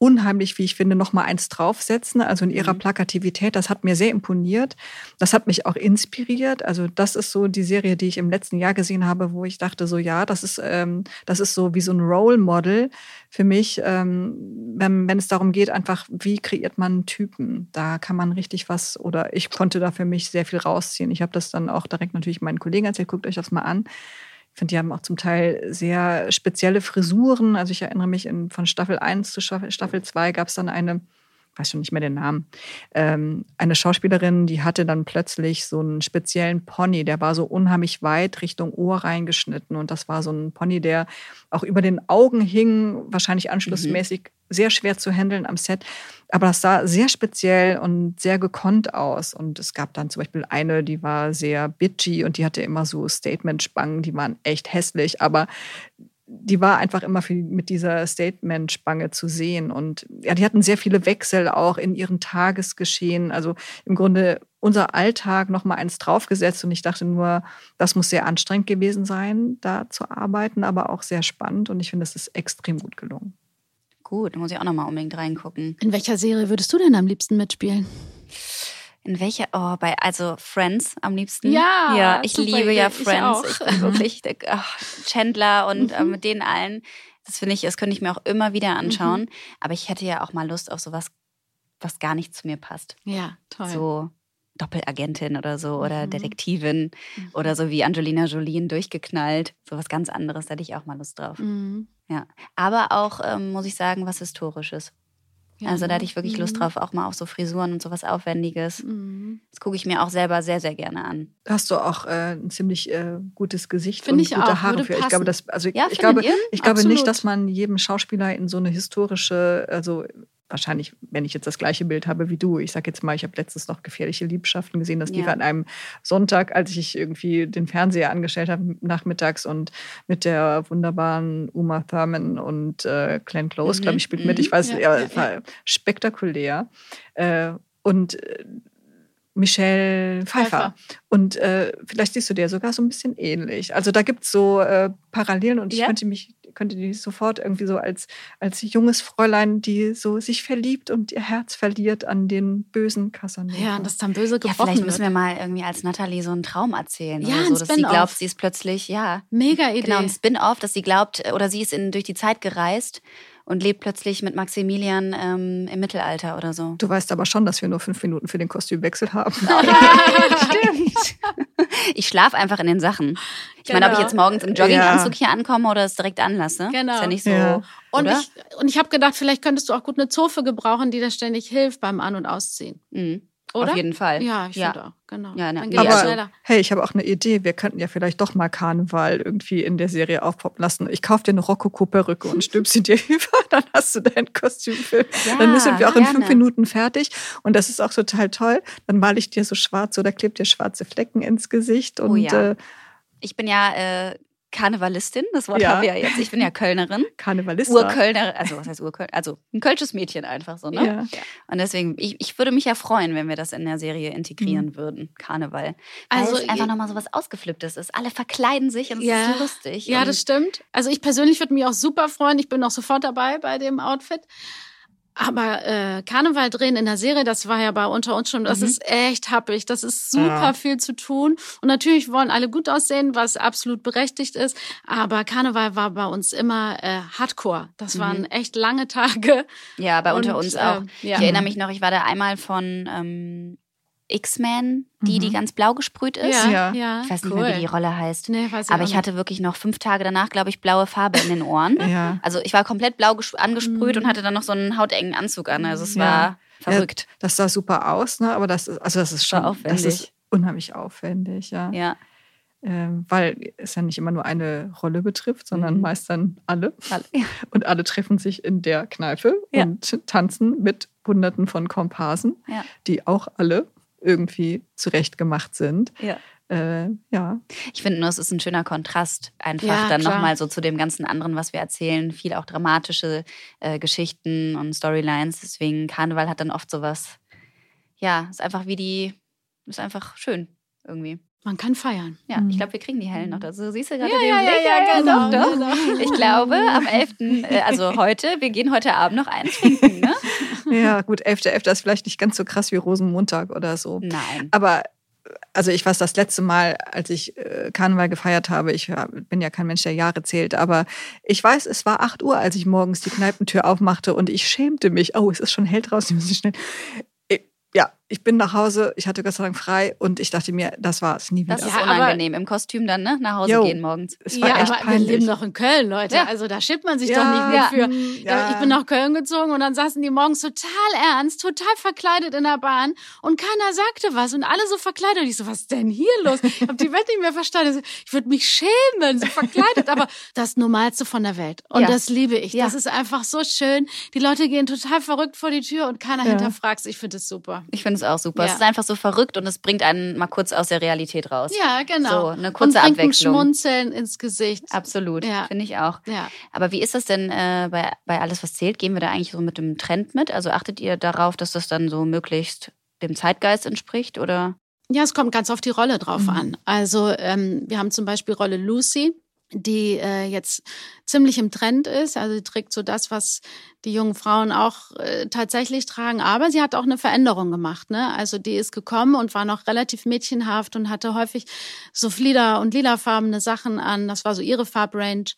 unheimlich, wie ich finde, noch mal eins draufsetzen. Also in ihrer Mhm. Plakativität, das hat mir sehr imponiert. Das hat mich auch inspiriert. Also das ist so die Serie, die ich im letzten Jahr gesehen habe, wo ich dachte so, ja, das ist, ähm, das ist so wie so ein Role Model für mich, ähm, wenn, wenn es darum geht, einfach, wie kreiert man Typen? Da kann man richtig was, oder ich konnte da für mich sehr viel rausziehen. Ich habe das dann auch direkt natürlich meinen Kollegen erzählt, guckt euch das mal an. Ich finde, die haben auch zum Teil sehr spezielle Frisuren. Also ich erinnere mich, in, von Staffel 1 zu Staffel, Staffel 2 gab es dann eine, weiß schon nicht mehr den Namen, ähm, eine Schauspielerin, die hatte dann plötzlich so einen speziellen Pony, der war so unheimlich weit Richtung Ohr reingeschnitten. Und das war so ein Pony, der auch über den Augen hing, wahrscheinlich anschlussmäßig sehr schwer zu handeln am Set. Aber das sah sehr speziell und sehr gekonnt aus. Und es gab dann zum Beispiel eine, die war sehr bitchy und die hatte immer so Statement-Spangen, die waren echt hässlich, aber die war einfach immer viel mit dieser Statement-Spange zu sehen. Und ja, die hatten sehr viele Wechsel auch in ihren Tagesgeschehen. Also im Grunde unser Alltag noch mal eins draufgesetzt. Und ich dachte nur, das muss sehr anstrengend gewesen sein, da zu arbeiten, aber auch sehr spannend. Und ich finde, es ist extrem gut gelungen. Gut, da muss ich auch noch mal unbedingt reingucken. In welcher Serie würdest du denn am liebsten mitspielen? In welcher? Oh, bei also Friends am liebsten. Ja, ja, ich super liebe ja ich Friends. auch. Ich, bin wirklich ach, Chandler und äh, Mhm. mit denen allen. Das finde ich, das könnte ich mir auch immer wieder Mhm. anschauen. Aber ich hätte ja auch mal Lust auf sowas, was gar nicht zu mir passt. Ja, toll. So Doppelagentin oder so oder Mhm. Detektivin Mhm. oder so wie Angelina Jolie durchgeknallt. So was ganz anderes, da hätte ich auch mal Lust drauf. Mhm. Ja. Aber auch, ähm, muss ich sagen, was Historisches. Ja, also da hatte ich wirklich Lust Mhm. drauf, auch mal auf so Frisuren und sowas Aufwendiges. Mhm. Das gucke ich mir auch selber sehr, sehr gerne an. hast du auch äh, ein ziemlich äh, gutes Gesicht Finde und ich gute auch, Haare würde für. Ich glaube, das, also Ja, ich glaube, ihr? ich glaube Absolut. nicht, dass man jedem Schauspieler in so eine historische, also wahrscheinlich, wenn ich jetzt das gleiche Bild habe wie du, ich sage jetzt mal, ich habe letztens noch gefährliche Liebschaften gesehen, das lief Ja. an einem Sonntag, als ich irgendwie den Fernseher angestellt habe nachmittags und mit der wunderbaren Uma Thurman und äh, Glenn Close, Mhm, glaube ich, spielt mit. mhm. Ich weiß, Ja, ja, ja, war spektakulär. Äh, und äh, Michelle Pfeiffer. Pfeiffer. Und äh, vielleicht siehst du dir sogar so ein bisschen ähnlich. Also da gibt es so äh, Parallelen und ich Ja. könnte mich könnte die sofort irgendwie so als, als junges Fräulein, die so sich verliebt und ihr Herz verliert an den bösen Casanova. Ja, und das dann böse Ja, gebrochen vielleicht müssen wird. wir mal irgendwie als Natalie so einen Traum erzählen. Ja, oder ein so, dass sie Spin-off. glaubt, sie ist plötzlich, ja. Mega Idee. Genau, ein Spin-off, dass sie glaubt, oder sie ist in, durch die Zeit gereist und lebt plötzlich mit Maximilian ähm, im Mittelalter oder so. Du weißt aber schon, dass wir nur fünf Minuten für den Kostümwechsel haben. Stimmt. Ich schlafe einfach in den Sachen. Ich meine, ob ich Genau. jetzt morgens im Jogginganzug hier ankomme oder es direkt anlasse. Genau. Ist ja nicht so. Ja. und ich, und ich habe gedacht, vielleicht könntest du auch gut eine Zofe gebrauchen, die dir ständig hilft beim An- und Ausziehen. Mhm. Oder? Auf jeden Fall. Ja, ich ja. finde auch, genau. Ja, ne, Dann geht also- schneller. hey, ich habe auch eine Idee. Wir könnten ja vielleicht doch mal Karneval irgendwie in der Serie aufpoppen lassen. Ich kaufe dir eine Rokoko-Perücke und stülp sie dir über. Dann hast du deinen Kostümfilm. Ja, dann sind wir auch in gerne. fünf Minuten fertig. Und das ist auch total toll. Dann male ich dir so schwarz oder kleb dir schwarze Flecken ins Gesicht. Und Oh ja. äh, Ich bin ja äh, Karnevalistin, das Wort Ja. haben wir ja jetzt. Ich bin ja Kölnerin. Karnevalista. Urkölner, also was heißt Urköln? Also ein kölsches Mädchen einfach so, ne? Ja. Und deswegen, ich, ich würde mich ja freuen, wenn wir das in der Serie integrieren Mhm. würden, Karneval. Also, Weil es einfach nochmal so was Ausgeflipptes ist. Alle verkleiden sich und es Ja. ist so lustig. Ja, das stimmt. Also ich persönlich würde mich auch super freuen. Ich bin auch sofort dabei bei dem Outfit. Aber äh, Karneval drehen in der Serie, das war ja bei unter uns schon, das Mhm. ist echt happig. Das ist super Ja. viel zu tun. Und natürlich wollen alle gut aussehen, was absolut berechtigt ist. Aber Karneval war bei uns immer äh, Hardcore. Das Mhm. waren echt lange Tage. Ja, bei unter Und, uns auch. ähm, ja. Ich erinnere mich noch, ich war da einmal von ähm, X-Men, die, die Mhm. ganz blau gesprüht ist. Ja, Ja. ja. Ich weiß nicht cool. mehr, wie die Rolle heißt. Nee, weiß Aber ich nicht. hatte wirklich noch fünf Tage danach, glaube ich, blaue Farbe in den Ohren. Ja. Also ich war komplett blau ges- angesprüht Mhm. und hatte dann noch so einen hautengen Anzug an. Also es Ja. war verrückt. Das sah super aus, ne? aber das ist, also das ist schon War Das ist aufwendig. unheimlich aufwendig, ja. Ja. Ähm, weil es ja nicht immer nur eine Rolle betrifft, sondern Mhm. meist dann alle. Alle- ja. Und alle treffen sich in der Kneipe Ja. und tanzen mit Hunderten von Komparsen, Ja. die auch alle irgendwie zurecht gemacht sind. Ja. Äh, ja. Ich finde nur, es ist ein schöner Kontrast, einfach Ja, dann nochmal so zu dem ganzen anderen, was wir erzählen. Viel auch dramatische äh, Geschichten und Storylines. Deswegen Karneval hat dann oft sowas. Ja, ist einfach wie die, ist einfach schön irgendwie. Man kann feiern. Ja, Mhm. ich glaube, wir kriegen die Hellen noch. Also siehst du gerade Ja, den ja, ja, Blick? ja, genau, doch, doch. genau. Ich glaube, am 11., äh, also heute, wir gehen heute Abend noch einen trinken? ja, gut, 11.11. ist vielleicht nicht ganz so krass wie Rosenmontag oder so. Nein. Aber also ich weiß das letzte Mal, als ich äh, Karneval gefeiert habe, ich bin ja kein Mensch, der Jahre zählt, aber ich weiß, es war 8 Uhr, als ich morgens die Kneipentür aufmachte und ich schämte mich. Oh, es ist schon hell draußen, wir müssen schnell. Ich, ja, ich bin nach Hause, ich hatte Gott sei Dank frei und ich dachte mir, das war's, nie wieder. Das ist Ja, unangenehm. Im Kostüm dann, ne? Nach Hause Jo. gehen morgens. es war ja, echt aber peinlich. wir leben doch in Köln, Leute. Ja. Also da schippt man sich Ja, doch nicht ja. mit für. Ja. Ich bin nach Köln gezogen und dann saßen die morgens total ernst, total verkleidet in der Bahn und keiner sagte was und alle so verkleidet. Und ich so, was ist denn hier los? Ich habe die Welt nicht mehr verstanden. Ich würde mich schämen, so verkleidet, aber das Normalste von der Welt. Und Ja. das liebe ich. Ja. Das ist einfach so schön. Die Leute gehen total verrückt vor die Tür und keiner Ja. hinterfragt Ich finde es super. Ich finde es auch super. Ja. Es ist einfach so verrückt und es bringt einen mal kurz aus der Realität raus. Ja, genau. So, eine und kurze ein Abwechslung. Schmunzeln ins Gesicht. Absolut, Ja. finde ich auch. Ja. Aber wie ist das denn äh, bei, bei Alles, was zählt? Gehen wir da eigentlich so mit dem Trend mit? Also achtet ihr darauf, dass das dann so möglichst dem Zeitgeist entspricht? Oder? Ja, es kommt ganz auf die Rolle drauf Mhm. an. Also ähm, wir haben zum Beispiel Rolle Lucy, die äh, jetzt ziemlich im Trend ist. Also sie trägt so das, was die jungen Frauen auch äh, tatsächlich tragen. Aber sie hat auch eine Veränderung gemacht. Ne? Also die ist gekommen und war noch relativ mädchenhaft und hatte häufig so flieder- und lilafarbene Sachen an. Das war so ihre Farbrange.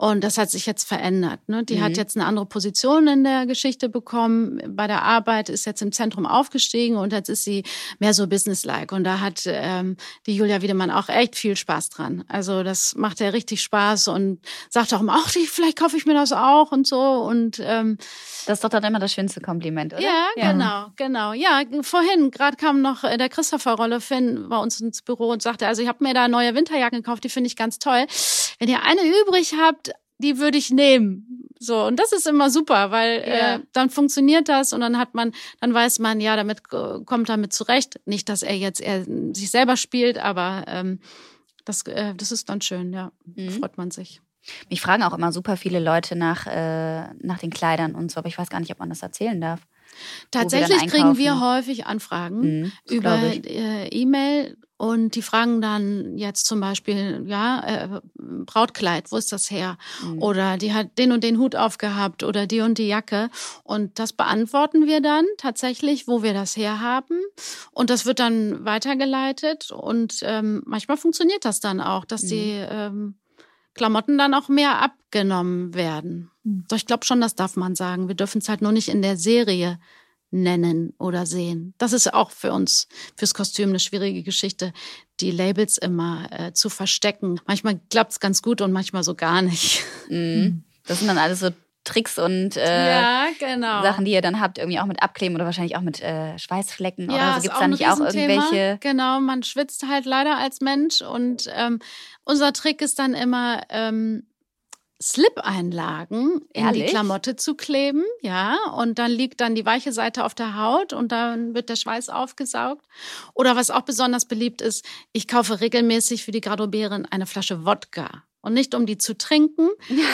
Und das hat sich jetzt verändert. Ne? Die Mhm. hat jetzt eine andere Position in der Geschichte bekommen. Bei der Arbeit ist jetzt im Zentrum aufgestiegen und jetzt ist sie mehr so businesslike. Und da hat ähm, die Julia Wiedemann auch echt viel Spaß dran. Also das macht ihr richtig Spaß und sagt auch immer, ach, vielleicht kaufe ich mir das auch und so. Und ähm, Das ist doch dann immer das schönste Kompliment, oder? ja, genau, genau. Ja, vorhin, gerade kam noch äh, der Christopher Rolle Finn bei uns ins Büro und sagte, also ich habe mir da neue Winterjacken gekauft, die finde ich ganz toll. Wenn ihr eine übrig habt, die würde ich nehmen. So, und das ist immer super, weil Ja. äh, dann funktioniert das und dann hat man, dann weiß man, ja, damit äh, kommt damit zurecht. Nicht, dass er jetzt er sich selber spielt, aber ähm, das, äh, das ist dann schön, ja. Mhm. Freut man sich. Mich fragen auch immer super viele Leute nach, äh, nach den Kleidern und so, aber ich weiß gar nicht, ob man das erzählen darf. Tatsächlich dann kriegen wir häufig Anfragen. Mhm, über äh, E-Mail und die fragen dann jetzt zum Beispiel, ja, äh, Brautkleid, wo ist das her? Mhm. Oder die hat den und den Hut aufgehabt oder die und die Jacke. Und das beantworten wir dann tatsächlich, wo wir das herhaben. Und das wird dann weitergeleitet. Und ähm, manchmal funktioniert das dann auch, dass Mhm. die ähm, Klamotten dann auch mehr abgenommen werden. Mhm. So, ich glaube schon, das darf man sagen. Wir dürfen es halt nur nicht in der Serie nennen oder sehen. Das ist auch für uns, fürs Kostüm eine schwierige Geschichte, die Labels immer äh, zu verstecken. Manchmal klappt es ganz gut und manchmal so gar nicht. Mhm. Das sind dann alles so Tricks und äh, genau. Sachen, die ihr dann habt, irgendwie auch mit Abkleben oder wahrscheinlich auch mit äh, Schweißflecken oder so. Gibt es da nicht auch irgendwelche? Genau, man schwitzt halt leider als Mensch und ähm, unser Trick ist dann immer ähm, Slip-Einlagen in die Ehrlich? Klamotte zu kleben, ja, und dann liegt dann die weiche Seite auf der Haut und dann wird der Schweiß aufgesaugt. Oder was auch besonders beliebt ist, ich kaufe regelmäßig für die Garderoberin eine Flasche Wodka. Und nicht um die zu trinken,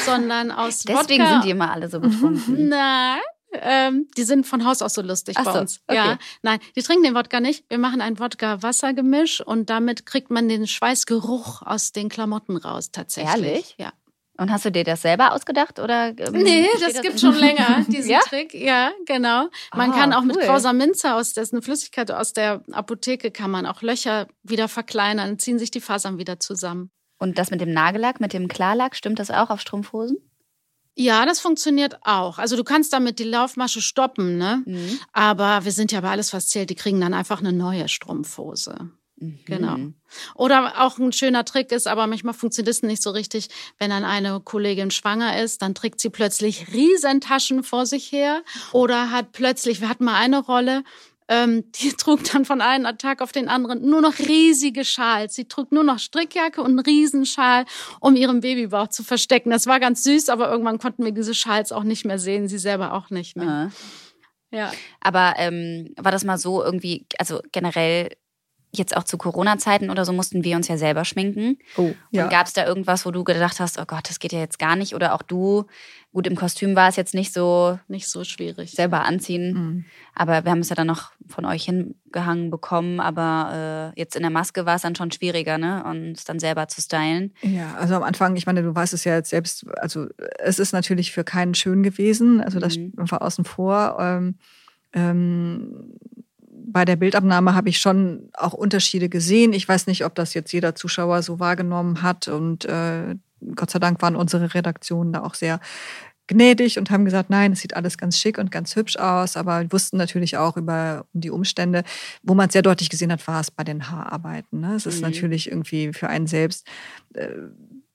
sondern aus Deswegen Wodka. sind die immer alle so betrunken. Nein. Ähm, die sind von Haus aus so lustig Ach bei so, uns. okay. Ja, nein, die trinken den Wodka nicht. Wir machen ein Wodka-Wasser-Gemisch und damit kriegt man den Schweißgeruch aus den Klamotten raus tatsächlich. Ehrlich? Ja. Und hast du dir das selber ausgedacht oder? ähm, Nee, steht das gibt schon länger, diesen Ja? Trick. Ja, genau. Man Ah, kann auch mit cool. Krauser Minze aus dessen Flüssigkeit aus der Apotheke kann man auch Löcher wieder verkleinern, ziehen sich die Fasern wieder zusammen. Und das mit dem Nagellack, mit dem Klarlack, stimmt das auch auf Strumpfhosen? Ja, das funktioniert auch. Also du kannst damit die Laufmasche stoppen, ne? Mhm. Aber wir sind ja bei alles, was zählt. Die kriegen dann einfach eine neue Strumpfhose. Mhm. Genau. Oder auch ein schöner Trick ist, aber manchmal funktioniert es nicht so richtig, wenn dann eine Kollegin schwanger ist, dann trägt sie plötzlich Riesentaschen vor sich her oder hat plötzlich, wir hatten mal eine Rolle, ähm, die trug dann von einem Tag auf den anderen nur noch riesige Schals. Sie trug nur noch Strickjacke und einen Riesenschal, um ihren Babybauch zu verstecken. Das war ganz süß, aber irgendwann konnten wir diese Schals auch nicht mehr sehen, sie selber auch nicht mehr. Ah. Ja. Aber ähm, war das mal so irgendwie, also generell jetzt auch zu Corona-Zeiten oder so mussten wir uns ja selber schminken. Oh, ja. Und gab es da irgendwas, wo du gedacht hast, oh Gott, das geht ja jetzt gar nicht? Oder auch du, gut, im Kostüm war es jetzt nicht so Nicht so schwierig. selber anziehen. Mhm. Aber wir haben es ja dann noch von euch hingehangen bekommen. Aber äh, jetzt in der Maske war es dann schon schwieriger, ne? Und es dann selber zu stylen. Ja, also am Anfang, ich meine, du weißt es ja jetzt selbst, also es ist natürlich für keinen schön gewesen, also das Mhm. war außen vor. Ähm, ähm, bei der Bildabnahme habe ich schon auch Unterschiede gesehen. Ich weiß nicht, ob das jetzt jeder Zuschauer so wahrgenommen hat und äh, Gott sei Dank waren unsere Redaktionen da auch sehr gnädig und haben gesagt, nein, es sieht alles ganz schick und ganz hübsch aus, aber wussten natürlich auch über um die Umstände. Wo man es sehr deutlich gesehen hat, war es bei den Haararbeiten. Ne? Es ist Mhm. natürlich irgendwie für einen selbst äh,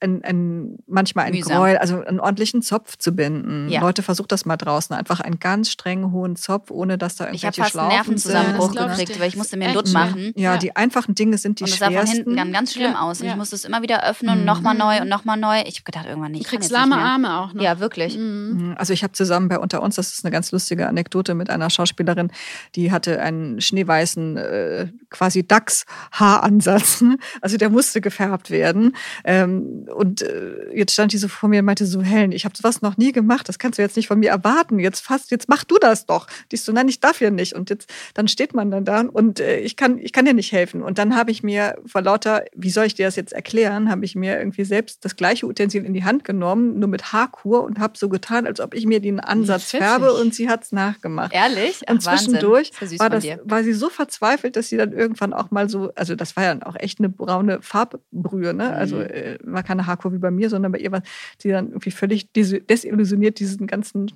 ein, ein, manchmal ein Mühsam. Gräuel, also einen ordentlichen Zopf zu binden. Ja. Leute, versucht das mal draußen. Einfach einen ganz strengen hohen Zopf, ohne dass da Ich habe irgendwelche fast einen Schlaufen Nervenzusammenbruch Ja, das ich gekriegt, weil ich musste mir einen Dutt machen. Ja, Ja. die einfachen Dinge sind die und es sah von schwersten. hinten ganz, ganz schlimm Ja, aus. Und ich musste es immer wieder öffnen und Mhm. nochmal neu Mhm. und nochmal neu. Ich habe gedacht, irgendwann nicht. Du kriegst lahme Arme auch noch. Ja, wirklich. Mhm. Also ich habe zusammen bei Unter uns, das ist eine ganz lustige Anekdote mit einer Schauspielerin, die hatte einen schneeweißen äh, quasi Dachshaaransatz. Also der musste gefärbt werden. Ähm, und äh, jetzt stand die so vor mir und meinte so, Helen, ich habe sowas noch nie gemacht, das kannst du jetzt nicht von mir erwarten. Jetzt fast, jetzt mach du das doch. Die so, nein, ich darf ja nicht. Und jetzt, dann steht man dann da und äh, ich kann, ich kann dir nicht helfen. Und dann habe ich mir vor lauter, wie soll ich dir das jetzt erklären, habe ich mir irgendwie selbst das gleiche Utensil in die Hand genommen, nur mit Haarkur und habe so getan, als ob ich mir den Ansatz färbe und sie hat es nachgemacht. Ehrlich? Ach, Und zwischendurch Wahnsinn. War, das, war sie so verzweifelt, dass sie dann irgendwann auch mal so, also das war ja auch echt eine braune Farbbrühe, ne? Also Mhm. äh, man kann keine Hardcore wie bei mir, sondern bei ihr war sie dann irgendwie völlig desillusioniert diesen ganzen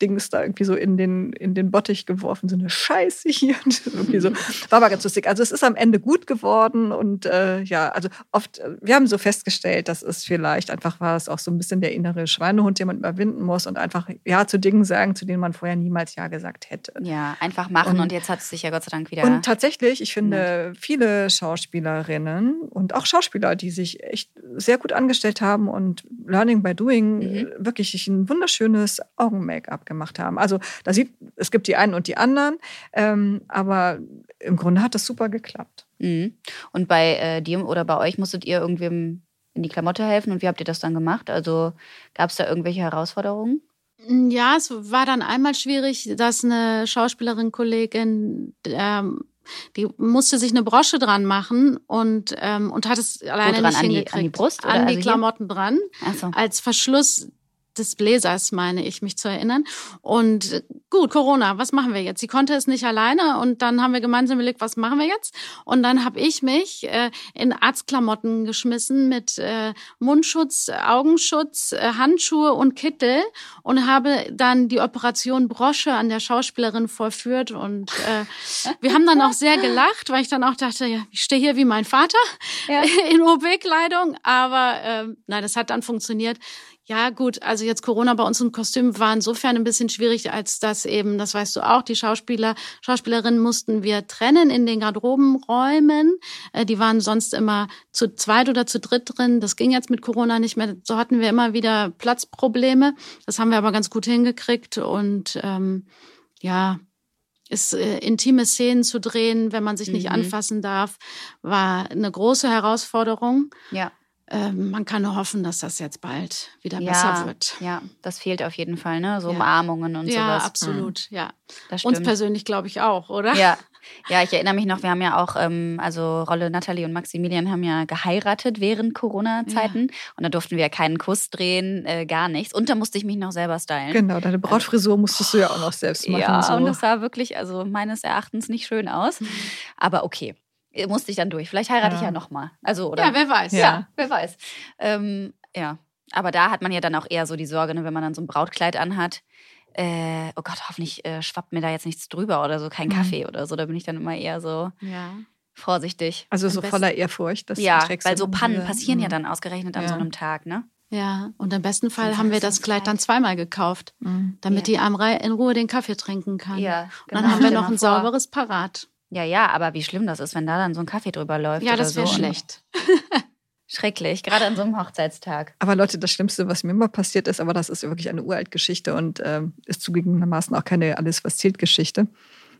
Dings da irgendwie so in den, in den Bottich geworfen, so eine Scheiße hier. irgendwie so. War aber ganz lustig. Also es ist am Ende gut geworden und äh, ja, also oft, wir haben so festgestellt, dass es vielleicht einfach war es auch so ein bisschen der innere Schweinehund, den man überwinden muss und einfach Ja zu Dingen sagen, zu denen man vorher niemals Ja gesagt hätte. Ja, einfach machen und, und jetzt hat es sich ja Gott sei Dank wieder. Und tatsächlich, ich finde, viele Schauspielerinnen und auch Schauspieler, die sich echt sehr gut angestellt haben und Learning by Doing mhm. wirklich ein wunderschönes Augen-Make-up gemacht haben. Also da sieht, es gibt die einen und die anderen, ähm, aber im Grunde hat das super geklappt. Mhm. Und bei äh, dir oder bei euch musstet ihr irgendwem in die Klamotte helfen und wie habt ihr das dann gemacht? Also gab es da irgendwelche Herausforderungen? Ja, es war dann einmal schwierig, dass eine Schauspielerin, Kollegin, ähm, die musste sich eine Brosche dran machen und, ähm, und hat es alleine nicht an hingekriegt. Die, an die Brust? Oder? An also die Klamotten hier? dran. So. Als Verschluss des Bläsers, meine ich, mich zu erinnern. Und gut, Corona, was machen wir jetzt? Sie konnte es nicht alleine und dann haben wir gemeinsam überlegt, was machen wir jetzt? Und dann habe ich mich äh, in Arztklamotten geschmissen mit äh, Mundschutz, Augenschutz, äh, Handschuhe und Kittel und habe dann die Operation Brosche an der Schauspielerin vollführt. Und äh, wir haben dann auch sehr gelacht, weil ich dann auch dachte, ja, ich stehe hier wie mein Vater ja. in OB-Kleidung. Aber äh, nein, das hat dann funktioniert. Ja, gut, also jetzt Corona bei uns im Kostüm war insofern ein bisschen schwierig, als dass eben, das weißt du auch, die Schauspieler, Schauspielerinnen mussten wir trennen in den Garderobenräumen. Äh, die waren sonst immer zu zweit oder zu dritt drin. Das ging jetzt mit Corona nicht mehr. So hatten wir immer wieder Platzprobleme. Das haben wir aber ganz gut hingekriegt und ähm, ja, ist äh, intime Szenen zu drehen, wenn man sich nicht mhm. anfassen darf, war eine große Herausforderung. Ja. Ähm, man kann nur hoffen, dass das jetzt bald wieder ja, besser wird. Ja, das fehlt auf jeden Fall, ne? So ja. Umarmungen und ja, sowas. Ja, absolut, mhm. ja. Uns persönlich glaube ich auch, oder? Ja. Ja, ich erinnere mich noch, wir haben ja auch, ähm, also Rolle Nathalie und Maximilian haben ja geheiratet während Corona-Zeiten. Ja. Und da durften wir ja keinen Kuss drehen, äh, gar nichts. Und da musste ich mich noch selber stylen. Genau, deine Brautfrisur musstest du ja auch noch selbst machen. Ja, so. und das sah wirklich, also meines Erachtens nicht schön aus. Mhm. Aber okay musste ich dann durch. Vielleicht heirate ja. ich ja nochmal. Also, oder? Ja, wer weiß. Ja, ja wer weiß. Ähm, ja. Aber da hat man ja dann auch eher so die Sorge, ne, wenn man dann so ein Brautkleid anhat. Äh, oh Gott, hoffentlich äh, schwappt mir da jetzt nichts drüber oder so, kein mhm. Kaffee oder so. Da bin ich dann immer eher so ja. vorsichtig. Also so voller Ehrfurcht. Das ja, weil so Pannen passieren ja mhm. dann ausgerechnet an so einem Tag, ne? Ja, und im besten Fall haben wir das Kleid dann zweimal gekauft, mhm. damit ja. die Amrei in Ruhe den Kaffee trinken kann. Ja, genau. Und dann genau. haben wir noch ein sauberes Parat. Ja, ja, aber wie schlimm das ist, wenn da dann so ein Kaffee drüber läuft. Ja, das wäre so. schlecht. Schrecklich, gerade an so einem Hochzeitstag. Aber Leute, das Schlimmste, was mir immer passiert ist, aber das ist wirklich eine uralt Geschichte und äh, ist zugegebenermaßen auch keine alles was zählt Geschichte.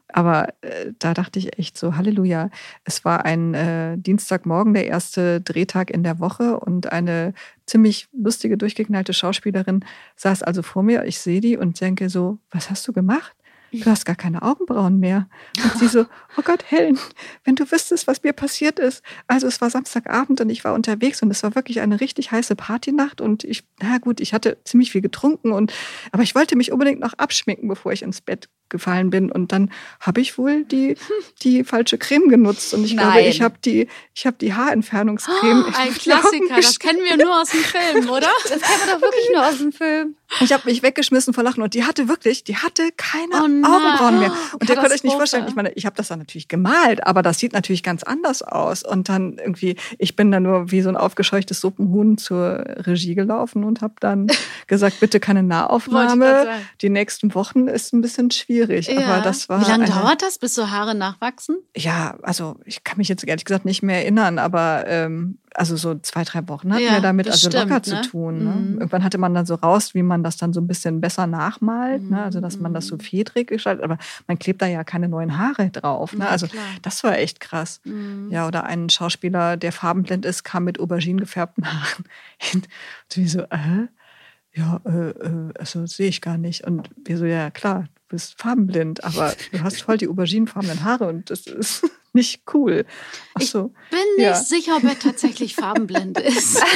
Aber äh, da dachte ich echt so, Halleluja. Es war ein äh, Dienstagmorgen, der erste Drehtag in der Woche und eine ziemlich lustige, durchgeknallte Schauspielerin saß also vor mir. Ich sehe die und denke so, was hast du gemacht? Du hast gar keine Augenbrauen mehr. Und sie so, oh Gott, Helen, wenn du wüsstest, was mir passiert ist. Also es war Samstagabend und ich war unterwegs und es war wirklich eine richtig heiße Partynacht und ich, na gut, ich hatte ziemlich viel getrunken und, aber ich wollte mich unbedingt noch abschminken, bevor ich ins Bett gefallen bin. Und dann habe ich wohl die, die falsche Creme genutzt. Und ich Nein. glaube, ich habe die, ich habe die Haarentfernungscreme. Oh, ein Klassiker, das kennen wir nur aus dem Film, oder? Das kennen wir doch wirklich nur aus dem Film. Ich habe mich weggeschmissen vor Lachen und die hatte wirklich, die hatte keine oh Augenbrauen mehr. Und ihr könnt euch nicht vorstellen, ich meine, ich habe das dann natürlich gemalt, aber das sieht natürlich ganz anders aus. Und dann irgendwie, ich bin dann nur wie so ein aufgescheuchtes Suppenhuhn zur Regie gelaufen und habe dann gesagt, bitte keine Nahaufnahme. Die nächsten Wochen ist ein bisschen schwierig schwierig. Ja. Aber das war. Wie lange dauert das, bis so Haare nachwachsen? Ja, also ich kann mich jetzt ehrlich gesagt nicht mehr erinnern, aber ähm, also so zwei, drei Wochen hatten ja, wir damit also stimmt, locker ne? zu tun. Ne? Mhm. Irgendwann hatte man dann so raus, wie man das dann so ein bisschen besser nachmalt. Mhm. Ne? Also dass man das so mhm. fedrig gestaltet, aber man klebt da ja keine neuen Haare drauf. Ne? Ja, also klar. das war echt krass. Mhm. Ja, oder ein Schauspieler, der farbenblind ist, kam mit Aubergine gefärbten Haaren hin. Und wie so, äh? Ja, äh, äh, also sehe ich gar nicht. Und wir so, ja klar, bist farbenblind, aber du hast voll die auberginefarbenen Haare und das ist nicht cool. Ach so. Ich bin nicht ja. sicher, ob er tatsächlich farbenblind ist.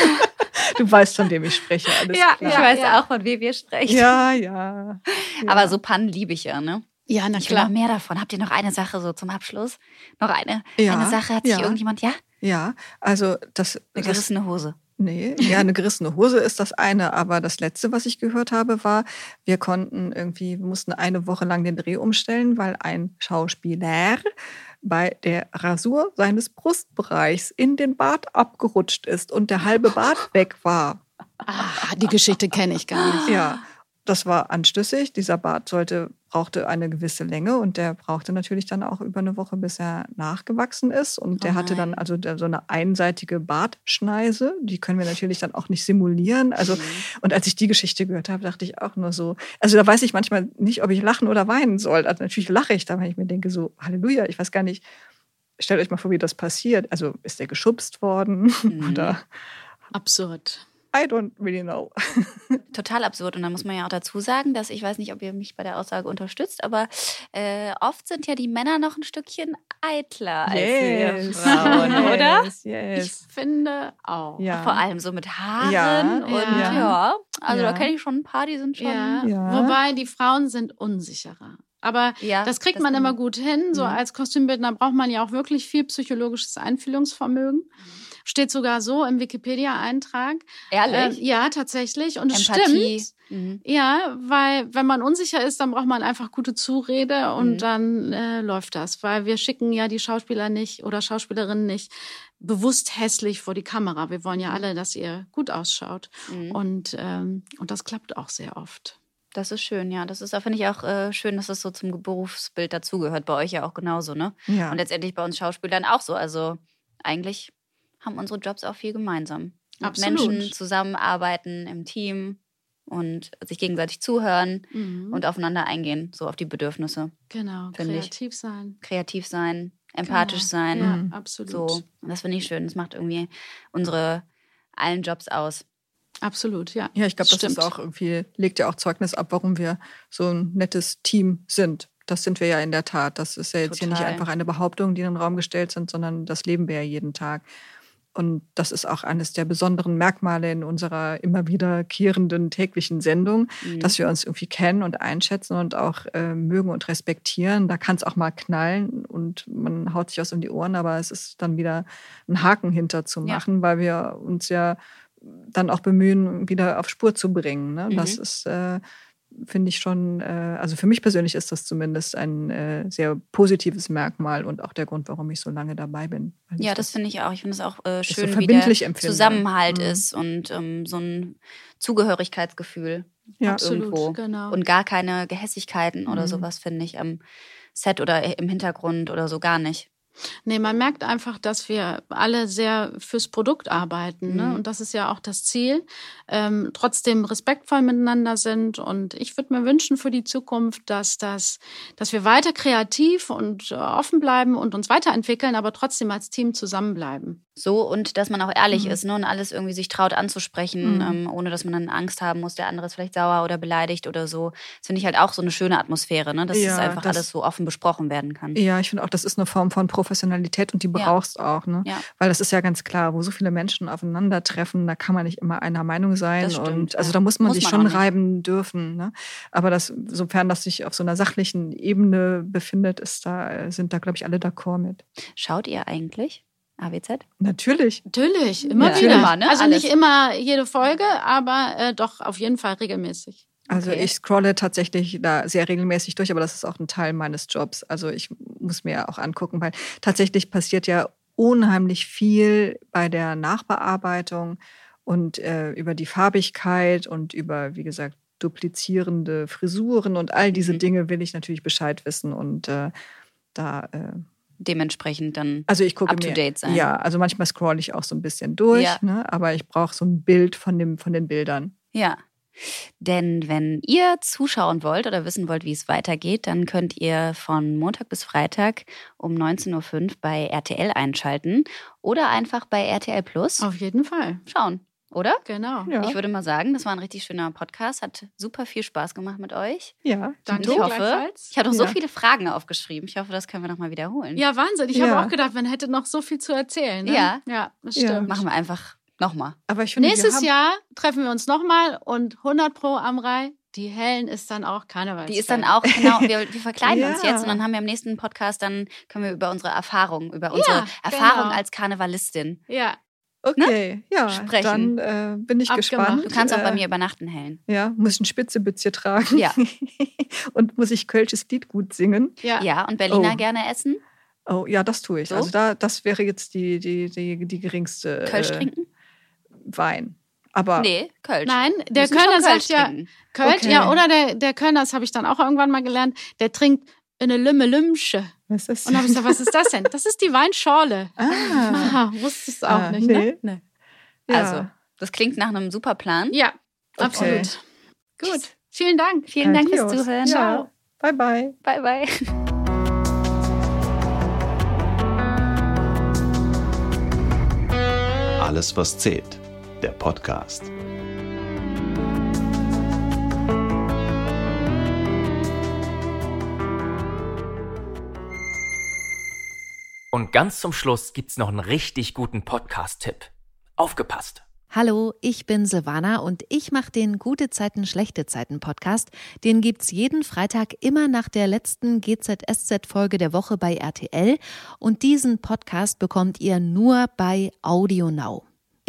Du weißt, von wem ich spreche. Alles ja, klar. ich weiß ja. auch, von wem wir sprechen. Ja, ja, ja. Aber so Pannen liebe ich ja, ne? Ja, na ich klar. will noch mehr davon. Habt ihr noch eine Sache so zum Abschluss? Noch eine, ja, eine Sache? Hat sich irgendjemand, ja? Ja, also das. Eine gerissene Hose. Nee, ja, eine gerissene Hose ist das eine, aber das letzte, was ich gehört habe, war, wir konnten irgendwie, wir mussten eine Woche lang den Dreh umstellen, weil ein Schauspieler bei der Rasur seines Brustbereichs in den Bart abgerutscht ist und der halbe Bart weg war. Ah, die Geschichte kenne ich gar nicht. Ja, das war anstößig. Dieser Bart sollte, brauchte eine gewisse Länge und der brauchte natürlich dann auch über eine Woche, bis er nachgewachsen ist. Und der Oh hatte dann also der- so eine einseitige Bartschneise. Die können wir natürlich dann auch nicht simulieren. Also, Mhm. und als ich die Geschichte gehört habe, dachte ich auch nur so, also da weiß ich manchmal nicht, ob ich lachen oder weinen soll. Also natürlich lache ich da, wenn ich mir denke, so, Halleluja, ich weiß gar nicht, stellt euch mal vor, wie das passiert. Also ist der geschubst worden Mhm. oder Absurd. I don't really know. Total absurd. Und da muss man ja auch dazu sagen, dass ich weiß nicht, ob ihr mich bei der Aussage unterstützt, aber äh, oft sind ja die Männer noch ein Stückchen eitler als wir Frauen, oder? Yes, Ich yes. finde auch. Ja. Vor allem so mit Haaren Ja, und ja. ja. Also Ja. da kenne ich schon ein paar, die sind schon. Ja. Ja. Wobei die Frauen sind unsicherer. Aber Ja, das kriegt das man immer gut hin. So Mhm. als Kostümbildner braucht man ja auch wirklich viel psychologisches Einfühlungsvermögen. Steht sogar so im Wikipedia-Eintrag. Ehrlich? Äh, ja, tatsächlich. Und es Empathie. stimmt. Mhm. Ja, weil wenn man unsicher ist, dann braucht man einfach gute Zurede und Mhm. dann äh, läuft das. Weil wir schicken ja die Schauspieler nicht oder Schauspielerinnen nicht bewusst hässlich vor die Kamera. Wir wollen ja alle, dass ihr gut ausschaut. Mhm. Und, ähm, und das klappt auch sehr oft. Das ist schön, ja. Das ist, da finde ich auch äh, schön, dass das so zum Berufsbild dazugehört. Bei euch ja auch genauso, ne? Ja. Und letztendlich bei uns Schauspielern auch so. Also eigentlich haben unsere Jobs auch viel gemeinsam. Mit Absolut. Menschen zusammenarbeiten im Team und sich gegenseitig zuhören Mhm. und aufeinander eingehen, so auf die Bedürfnisse. genau, finde ich. kreativ sein. Kreativ sein, empathisch genau. sein. Ja, Mhm. absolut. So. Und das finde ich schön. Das macht irgendwie unsere allen Jobs aus. Absolut, ja. Ja, ich glaube, das Stimmt. ist auch irgendwie, legt ja auch Zeugnis ab, warum wir so ein nettes Team sind. Das sind wir ja in der Tat. Das ist ja jetzt hier nicht Total. einfach eine Behauptung, die in den Raum gestellt sind, sondern das leben wir ja jeden Tag. Und das ist auch eines der besonderen Merkmale in unserer immer wiederkehrenden täglichen Sendung, Mhm. dass wir uns irgendwie kennen und einschätzen und auch äh, mögen und respektieren. Da kann es auch mal knallen und man haut sich was um die Ohren, aber es ist dann wieder ein Haken hinter zu Ja. machen, weil wir uns ja dann auch bemühen, wieder auf Spur zu bringen. Ne? Das Mhm. ist, äh, finde ich schon, äh, also für mich persönlich ist das zumindest ein äh, sehr positives Merkmal und auch der Grund, warum ich so lange dabei bin. Ja, das finde ich auch. Ich finde es auch äh, so schön, wie der empfinde. Zusammenhalt Mhm. ist und ähm, so ein Zugehörigkeitsgefühl Ja. Absolut, irgendwo. genau. Und gar keine Gehässigkeiten oder Mhm. sowas, finde ich, am Set oder im Hintergrund oder so gar nicht. Nee, man merkt einfach, dass wir alle sehr fürs Produkt arbeiten. Ne? Mhm. Und das ist ja auch das Ziel. Ähm, trotzdem respektvoll miteinander sind. Und ich würde mir wünschen für die Zukunft, dass das, dass wir weiter kreativ und äh, offen bleiben und uns weiterentwickeln, aber trotzdem als Team zusammenbleiben. So und dass man auch ehrlich Mhm. ist ne? und alles irgendwie sich traut anzusprechen, Mhm. ähm, ohne dass man dann Angst haben muss, der andere ist vielleicht sauer oder beleidigt oder so. Das finde ich halt auch so eine schöne Atmosphäre, ne? dass Ja, es einfach das- alles so offen besprochen werden kann. Ja, ich finde auch, das ist eine Form von Professionalität und die Ja. brauchst auch, ne? Ja. Weil das ist ja ganz klar, wo so viele Menschen aufeinandertreffen, da kann man nicht immer einer Meinung sein. Das stimmt, und also ja. da muss man Muss sich man schon reiben dürfen. Ne? Aber das, sofern das sich auf so einer sachlichen Ebene befindet, ist da, sind da, glaube ich, alle d'accord mit. Schaut ihr eigentlich AWZ? Natürlich. Natürlich, immer Ja. wieder. Immer, ne? Also Alles. nicht immer jede Folge, aber äh, doch auf jeden Fall regelmäßig. Also Okay. ich scrolle tatsächlich da sehr regelmäßig durch, aber das ist auch ein Teil meines Jobs. Also ich muss mir auch angucken, weil tatsächlich passiert ja unheimlich viel bei der Nachbearbeitung und äh, über die Farbigkeit und über, wie gesagt, duplizierende Frisuren und all diese Mhm. Dinge will ich natürlich Bescheid wissen und äh, da äh, Dementsprechend dann. also ich gucke Up to mir, date sein. ja, also manchmal scrolle ich auch so ein bisschen durch, Ja. ne, aber ich brauche so ein Bild von dem von den Bildern. Ja. Denn wenn ihr zuschauen wollt oder wissen wollt, wie es weitergeht, dann könnt ihr von Montag bis Freitag um 19.05 Uhr bei RTL einschalten oder einfach bei RTL Plus Auf jeden Fall. schauen, oder? Genau. Ja. Ich würde mal sagen, das war ein richtig schöner Podcast. Hat super viel Spaß gemacht mit euch. Ja, Danke ich hoffe, ich habe noch so Ja. viele Fragen aufgeschrieben. Ich hoffe, das können wir nochmal wiederholen. Ja, Wahnsinn. Ich Ja. habe auch gedacht, man hätte noch so viel zu erzählen. Ne? Ja. Ja, das Ja. stimmt. Machen wir einfach nochmal. aber ich finde, wir Nächstes haben, Jahr treffen wir uns nochmal und 100 Pro Amrei. Die Hellen ist dann auch Karneval. Die ist dann auch, genau, wir, wir verkleiden uns Ja. jetzt und dann haben wir im nächsten Podcast, dann können wir über unsere Erfahrung, über unsere Ja, Erfahrung genau. als Karnevalistin Ja, Okay, ja, Sprechen. dann äh, bin ich Abgemacht. gespannt. Du kannst auch bei Äh, mir übernachten, Helen. Ja, muss ich ein Spitzebützchen tragen. Ja. Und muss ich Kölsches Lied gut singen. Ja. Ja, und Berliner Oh. gerne essen? Oh, ja, das tue ich. So? Also da, das wäre jetzt die, die, die, die geringste Kölsch äh, trinken? Wein. Aber Nee, Kölsch. Nein, der Kölner Kölsch sagt ja, trinken. Kölsch, Okay. ja, oder der, der Kölner, das habe ich dann auch irgendwann mal gelernt, der trinkt eine Lümme Lümsche. was ist das? Und habe ich gesagt, was ist das denn? Das ist die Weinschorle. ah, Aha, wusstest du auch Ah, nicht, nee. ne? ja. Also, das klingt nach einem super Plan. Ja, Okay. absolut. Gut, vielen Dank. Vielen Dank fürs. Zuhören. Ja. Bye, bye. Bye, bye. Alles, was zählt. Der Podcast. Und ganz zum Schluss gibt's noch einen richtig guten Podcast-Tipp. Aufgepasst! Hallo, ich bin Silvana und ich mache den Gute Zeiten, Schlechte Zeiten Podcast. Den gibt's jeden Freitag immer nach der letzten GZSZ-Folge der Woche bei RTL. Und diesen Podcast bekommt ihr nur bei Audio Now.